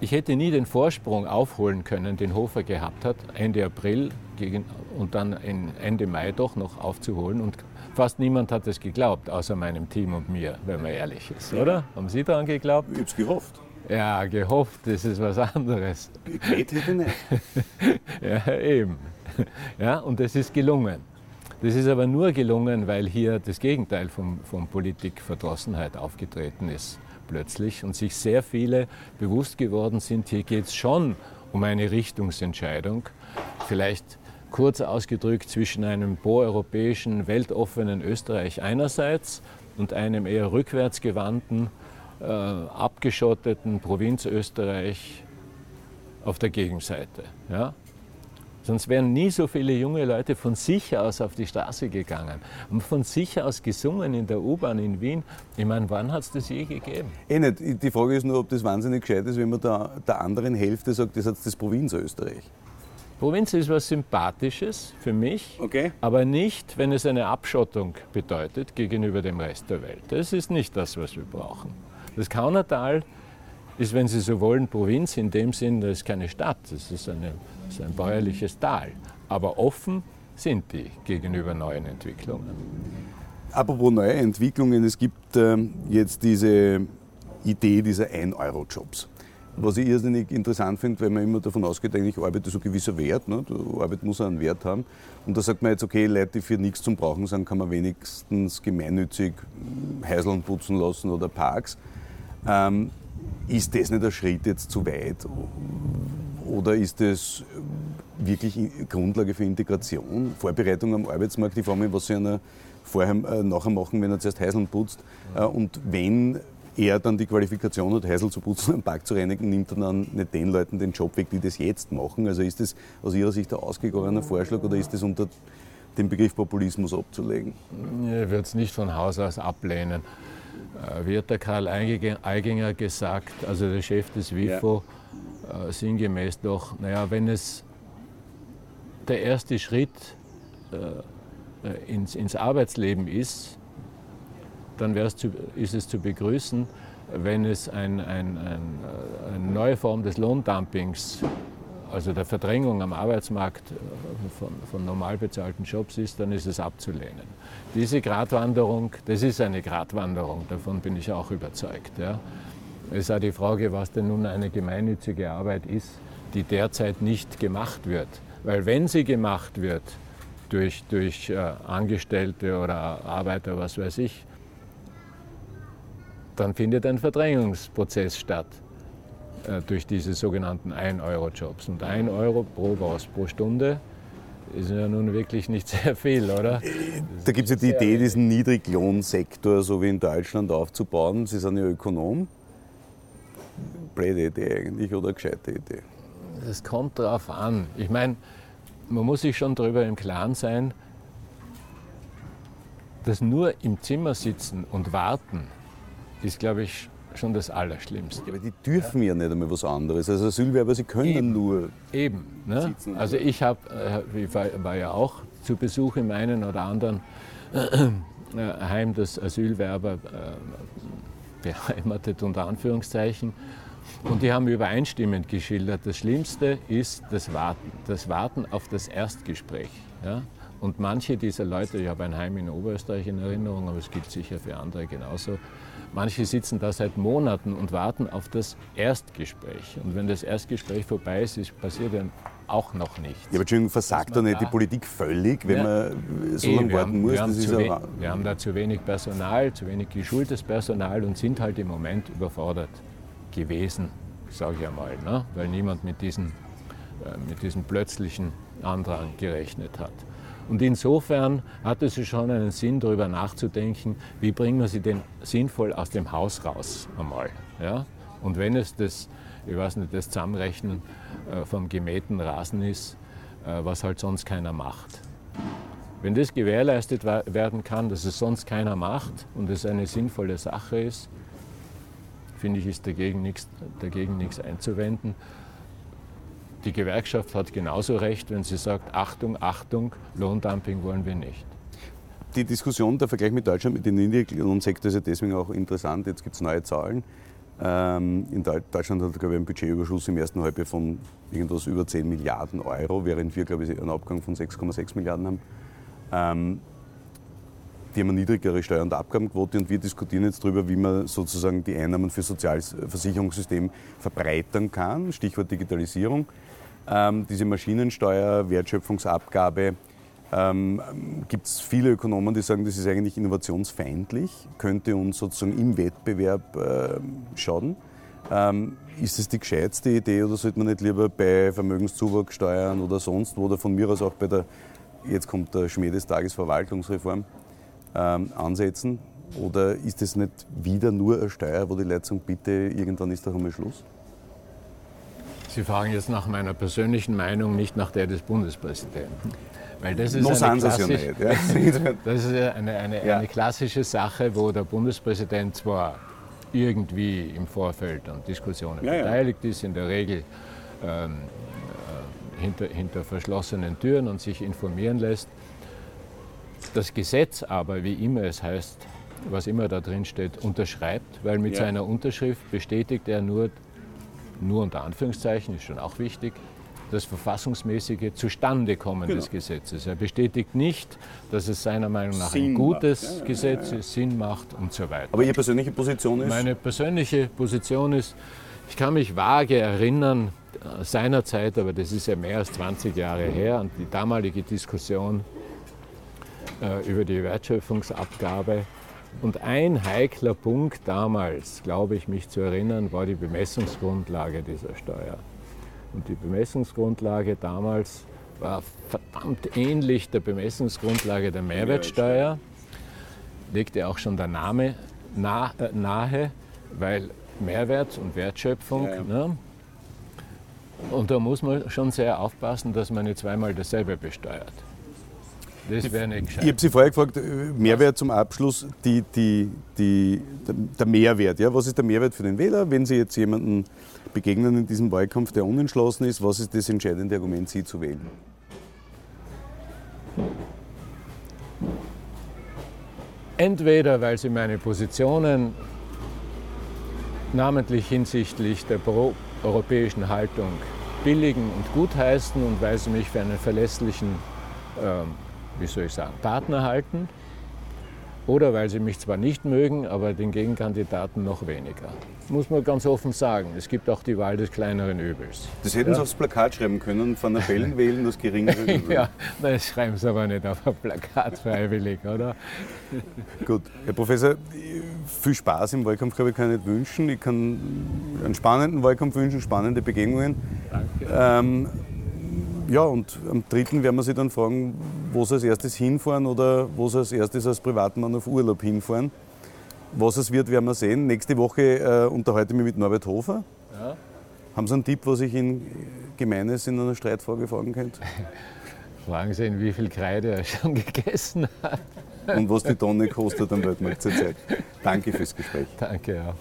Ich hätte nie den Vorsprung aufholen können, den Hofer gehabt hat, Ende April gegen, und dann Ende Mai doch noch aufzuholen. Und fast niemand hat es geglaubt, außer meinem Team und mir, wenn man ehrlich ist, oder? Haben Sie daran geglaubt? Ich habe es gehofft. Ja, gehofft, das ist was anderes. Gewählt hätte ich nicht. Ja, eben. Ja, und es ist gelungen. Das ist aber nur gelungen, weil hier das Gegenteil von, von Politikverdrossenheit aufgetreten ist plötzlich und sich sehr viele bewusst geworden sind, hier geht es schon um eine Richtungsentscheidung. Vielleicht kurz ausgedrückt zwischen einem proeuropäischen, weltoffenen Österreich einerseits und einem eher rückwärtsgewandten, äh, abgeschotteten Provinzösterreich auf der Gegenseite. Ja? Sonst wären nie so viele junge Leute von sich aus auf die Straße gegangen und von sich aus gesungen in der U-Bahn in Wien. Ich meine, wann hat es das je gegeben? Eh nicht. Die Frage ist nur, ob das wahnsinnig gescheit ist, wenn man der, der anderen Hälfte sagt, das hat das Provinzösterreich. Provinz ist was Sympathisches für mich, Okay. aber nicht, wenn es eine Abschottung bedeutet gegenüber dem Rest der Welt. Das ist nicht das, was wir brauchen. Das Kaunertal ist, wenn Sie so wollen, Provinz in dem Sinn, das ist keine Stadt, das ist, eine, das ist ein bäuerliches Tal. Aber offen sind die gegenüber neuen Entwicklungen. Apropos neue Entwicklungen, es gibt ähm, jetzt diese Idee dieser 1-Euro-Jobs. Was ich irrsinnig interessant finde, weil man immer davon ausgeht, eigentlich Arbeit ist ein gewisser Wert. Ne? Die Arbeit muss einen Wert haben. Und da sagt man jetzt, okay, Leute, die für nichts zum Brauchen sind, kann man wenigstens gemeinnützig Häuseln putzen lassen oder Parks. Ähm, ist das nicht ein Schritt jetzt zu weit? Oder ist das wirklich Grundlage für Integration, Vorbereitung am Arbeitsmarkt? Ich frage was Sie einer vorher, äh, nachher machen, wenn er zuerst Häuseln putzt. Äh, und wenn er dann die Qualifikation hat, Häusl zu putzen, einen Park zu reinigen, nimmt er dann nicht den Leuten den Job weg, die das jetzt machen? Also ist das aus Ihrer Sicht ein ausgegorener Vorschlag oder ist das unter den Begriff Populismus abzulegen? Ich würde es nicht von Haus aus ablehnen. Äh, Wie hat der Karl Eiginger gesagt, also der Chef des WIFO, äh, sinngemäß doch, naja, wenn es der erste Schritt äh, ins, ins Arbeitsleben ist, dann zu, ist es zu begrüßen, wenn es ein, ein, ein, eine neue Form des Lohndumpings, also der Verdrängung am Arbeitsmarkt von, von normal bezahlten Jobs ist, dann ist es abzulehnen. Diese Gratwanderung, das ist eine Gratwanderung, davon bin ich auch überzeugt. Ja. Es ist auch die Frage, was denn nun eine gemeinnützige Arbeit ist, die derzeit nicht gemacht wird. Weil wenn sie gemacht wird durch, durch äh, Angestellte oder Arbeiter, was weiß ich, dann findet ein Verdrängungsprozess statt äh, durch diese sogenannten 1-Euro-Jobs. Und 1 Euro pro was pro Stunde ist ja nun wirklich nicht sehr viel, oder? Da gibt es ja die Idee, diesen Niedriglohnsektor so wie in Deutschland aufzubauen. Sie sind ja Ökonom. Blöde Idee eigentlich oder gescheite Idee? Es kommt darauf an. Ich meine, man muss sich schon darüber im Klaren sein, dass nur im Zimmer sitzen und warten, ist, glaube ich, schon das Allerschlimmste. Ja, aber die dürfen ja, ja nicht einmal was anderes. Also Asylwerber, sie können Eben. nur Eben. Ne? Also ich, hab, äh, ich war, ja auch zu Besuch im einen oder anderen äh, Heim, das Asylwerber äh, beheimatet unter Anführungszeichen. Und die haben übereinstimmend geschildert, das Schlimmste ist das Warten, das Warten auf das Erstgespräch. Ja? Und manche dieser Leute, ich habe ein Heim in Oberösterreich in Erinnerung, aber es gilt sicher für andere genauso, manche sitzen da seit Monaten und warten auf das Erstgespräch. Und wenn das Erstgespräch vorbei ist, ist passiert dann auch noch nichts. Ja, aber Entschuldigung, versagt da nicht die Politik völlig, wenn ja, man so lange warten haben, muss? Wir haben, we- wir haben da zu wenig Personal, zu wenig geschultes Personal und sind halt im Moment überfordert gewesen, sage ich einmal, ne? weil niemand mit, diesen, äh, mit diesem plötzlichen Andrang gerechnet hat. Und insofern hat es schon einen Sinn, darüber nachzudenken, wie bringen wir sie denn sinnvoll aus dem Haus raus einmal. Ja? Und wenn es das, ich weiß nicht, das Zusammenrechnen äh, vom gemähten Rasen ist, äh, was halt sonst keiner macht. Wenn das gewährleistet werden kann, dass es sonst keiner macht und es eine sinnvolle Sache ist, finde ich, ist dagegen nichts, dagegen nichts einzuwenden. Die Gewerkschaft hat genauso recht, wenn sie sagt, Achtung, Achtung, Lohndumping wollen wir nicht. Die Diskussion, der Vergleich mit Deutschland, mit dem Niedriglohnsektor ist ja deswegen auch interessant. Jetzt gibt es neue Zahlen. Ähm, in Deutschland hat, glaube ich, ein Budgetüberschuss im ersten Halbjahr von irgendwas über 10 Milliarden Euro, während wir, glaube ich, einen Abgang von 6,6 Milliarden haben. Eine niedrigere Steuer- und Abgabenquote und wir diskutieren jetzt darüber, wie man sozusagen die Einnahmen für Sozialversicherungssystem verbreitern kann. Stichwort Digitalisierung. Ähm, diese Maschinensteuer, Wertschöpfungsabgabe, ähm, gibt es viele Ökonomen, die sagen, das ist eigentlich innovationsfeindlich, könnte uns sozusagen im Wettbewerb äh, schaden. Ähm, ist es die gescheitste Idee oder sollte man nicht lieber bei Vermögenszuwachssteuern oder sonst wo oder von mir aus auch bei der, jetzt kommt der Schmäh des Tages Verwaltungsreform, ähm, ansetzen? Oder ist es nicht wieder nur eine Steuer, wo die sagen, bitte, irgendwann ist doch einmal Schluss? Sie fragen jetzt nach meiner persönlichen Meinung, nicht nach der des Bundespräsidenten. Weil das ist, No eine, ja nicht, ja. das ist eine, eine, Ja. eine klassische Sache, wo der Bundespräsident zwar irgendwie im Vorfeld an Diskussionen Ja, ja. beteiligt ist, in der Regel ähm, äh, hinter, hinter verschlossenen Türen und sich informieren lässt. Das Gesetz aber, wie immer es heißt, was immer da drin steht, unterschreibt, weil mit Ja. seiner Unterschrift bestätigt er nur, nur unter Anführungszeichen, ist schon auch wichtig, das verfassungsmäßige Zustandekommen Genau. des Gesetzes. Er bestätigt nicht, dass es seiner Meinung nach Sinn ein gutes. Ja, ja, Gesetz ist, Sinn macht und so weiter. Aber Ihre persönliche Position ist? Meine persönliche Position ist, ich kann mich vage erinnern, äh, seinerzeit, aber das ist ja mehr als 20 Jahre her, an die damalige Diskussion über die Wertschöpfungsabgabe. Und ein heikler Punkt damals, glaube ich, mich zu erinnern, war die Bemessungsgrundlage dieser Steuer. Und die Bemessungsgrundlage damals war verdammt ähnlich der Bemessungsgrundlage der Mehrwertsteuer. Legte auch schon der Name äh, nahe, weil Mehrwert und Wertschöpfung. Ja, ja. Ne? Und da muss man schon sehr aufpassen, dass man nicht zweimal dasselbe besteuert. Das wäre nicht gescheit. Ich habe Sie vorher gefragt, äh, Mehrwert zum Abschluss, die, die, die, der, der Mehrwert. Ja? Was ist der Mehrwert für den Wähler, wenn Sie jetzt jemanden begegnen in diesem Wahlkampf, der unentschlossen ist? Was ist das entscheidende Argument, Sie zu wählen? Entweder weil sie meine Positionen namentlich hinsichtlich der pro-europäischen Haltung billigen und gutheißen und weil sie mich für einen verlässlichen, ähm, wie soll ich sagen, Partner halten. Oder weil sie mich zwar nicht mögen, aber den Gegenkandidaten noch weniger. Muss man ganz offen sagen. Es gibt auch die Wahl des kleineren Übels. Das hätten Sie aufs Plakat schreiben können, Van der Bellen wählen, das geringere Übel. Ja, das schreiben sie aber nicht auf ein Plakat freiwillig, oder? Gut, Herr Professor, viel Spaß im Wahlkampf glaube ich, kann ich nicht wünschen. Ich kann einen spannenden Wahlkampf wünschen, spannende Begegnungen. Danke. Ähm, Ja, und am dritten werden wir Sie dann fragen, wo Sie als erstes hinfahren oder wo Sie als erstes als Privatmann auf Urlaub hinfahren. Was es wird, werden wir sehen. Nächste Woche äh, unterhalte ich mich mit Norbert Hofer. Ja. Haben Sie einen Tipp, was ich Ihnen Gemeines in einer Streitfrage fragen könnte? Fragen Sie ihn, wie viel Kreide er schon gegessen hat. Und was die Tonne kostet am Weltmarkt zurzeit. Danke fürs Gespräch. Danke auch.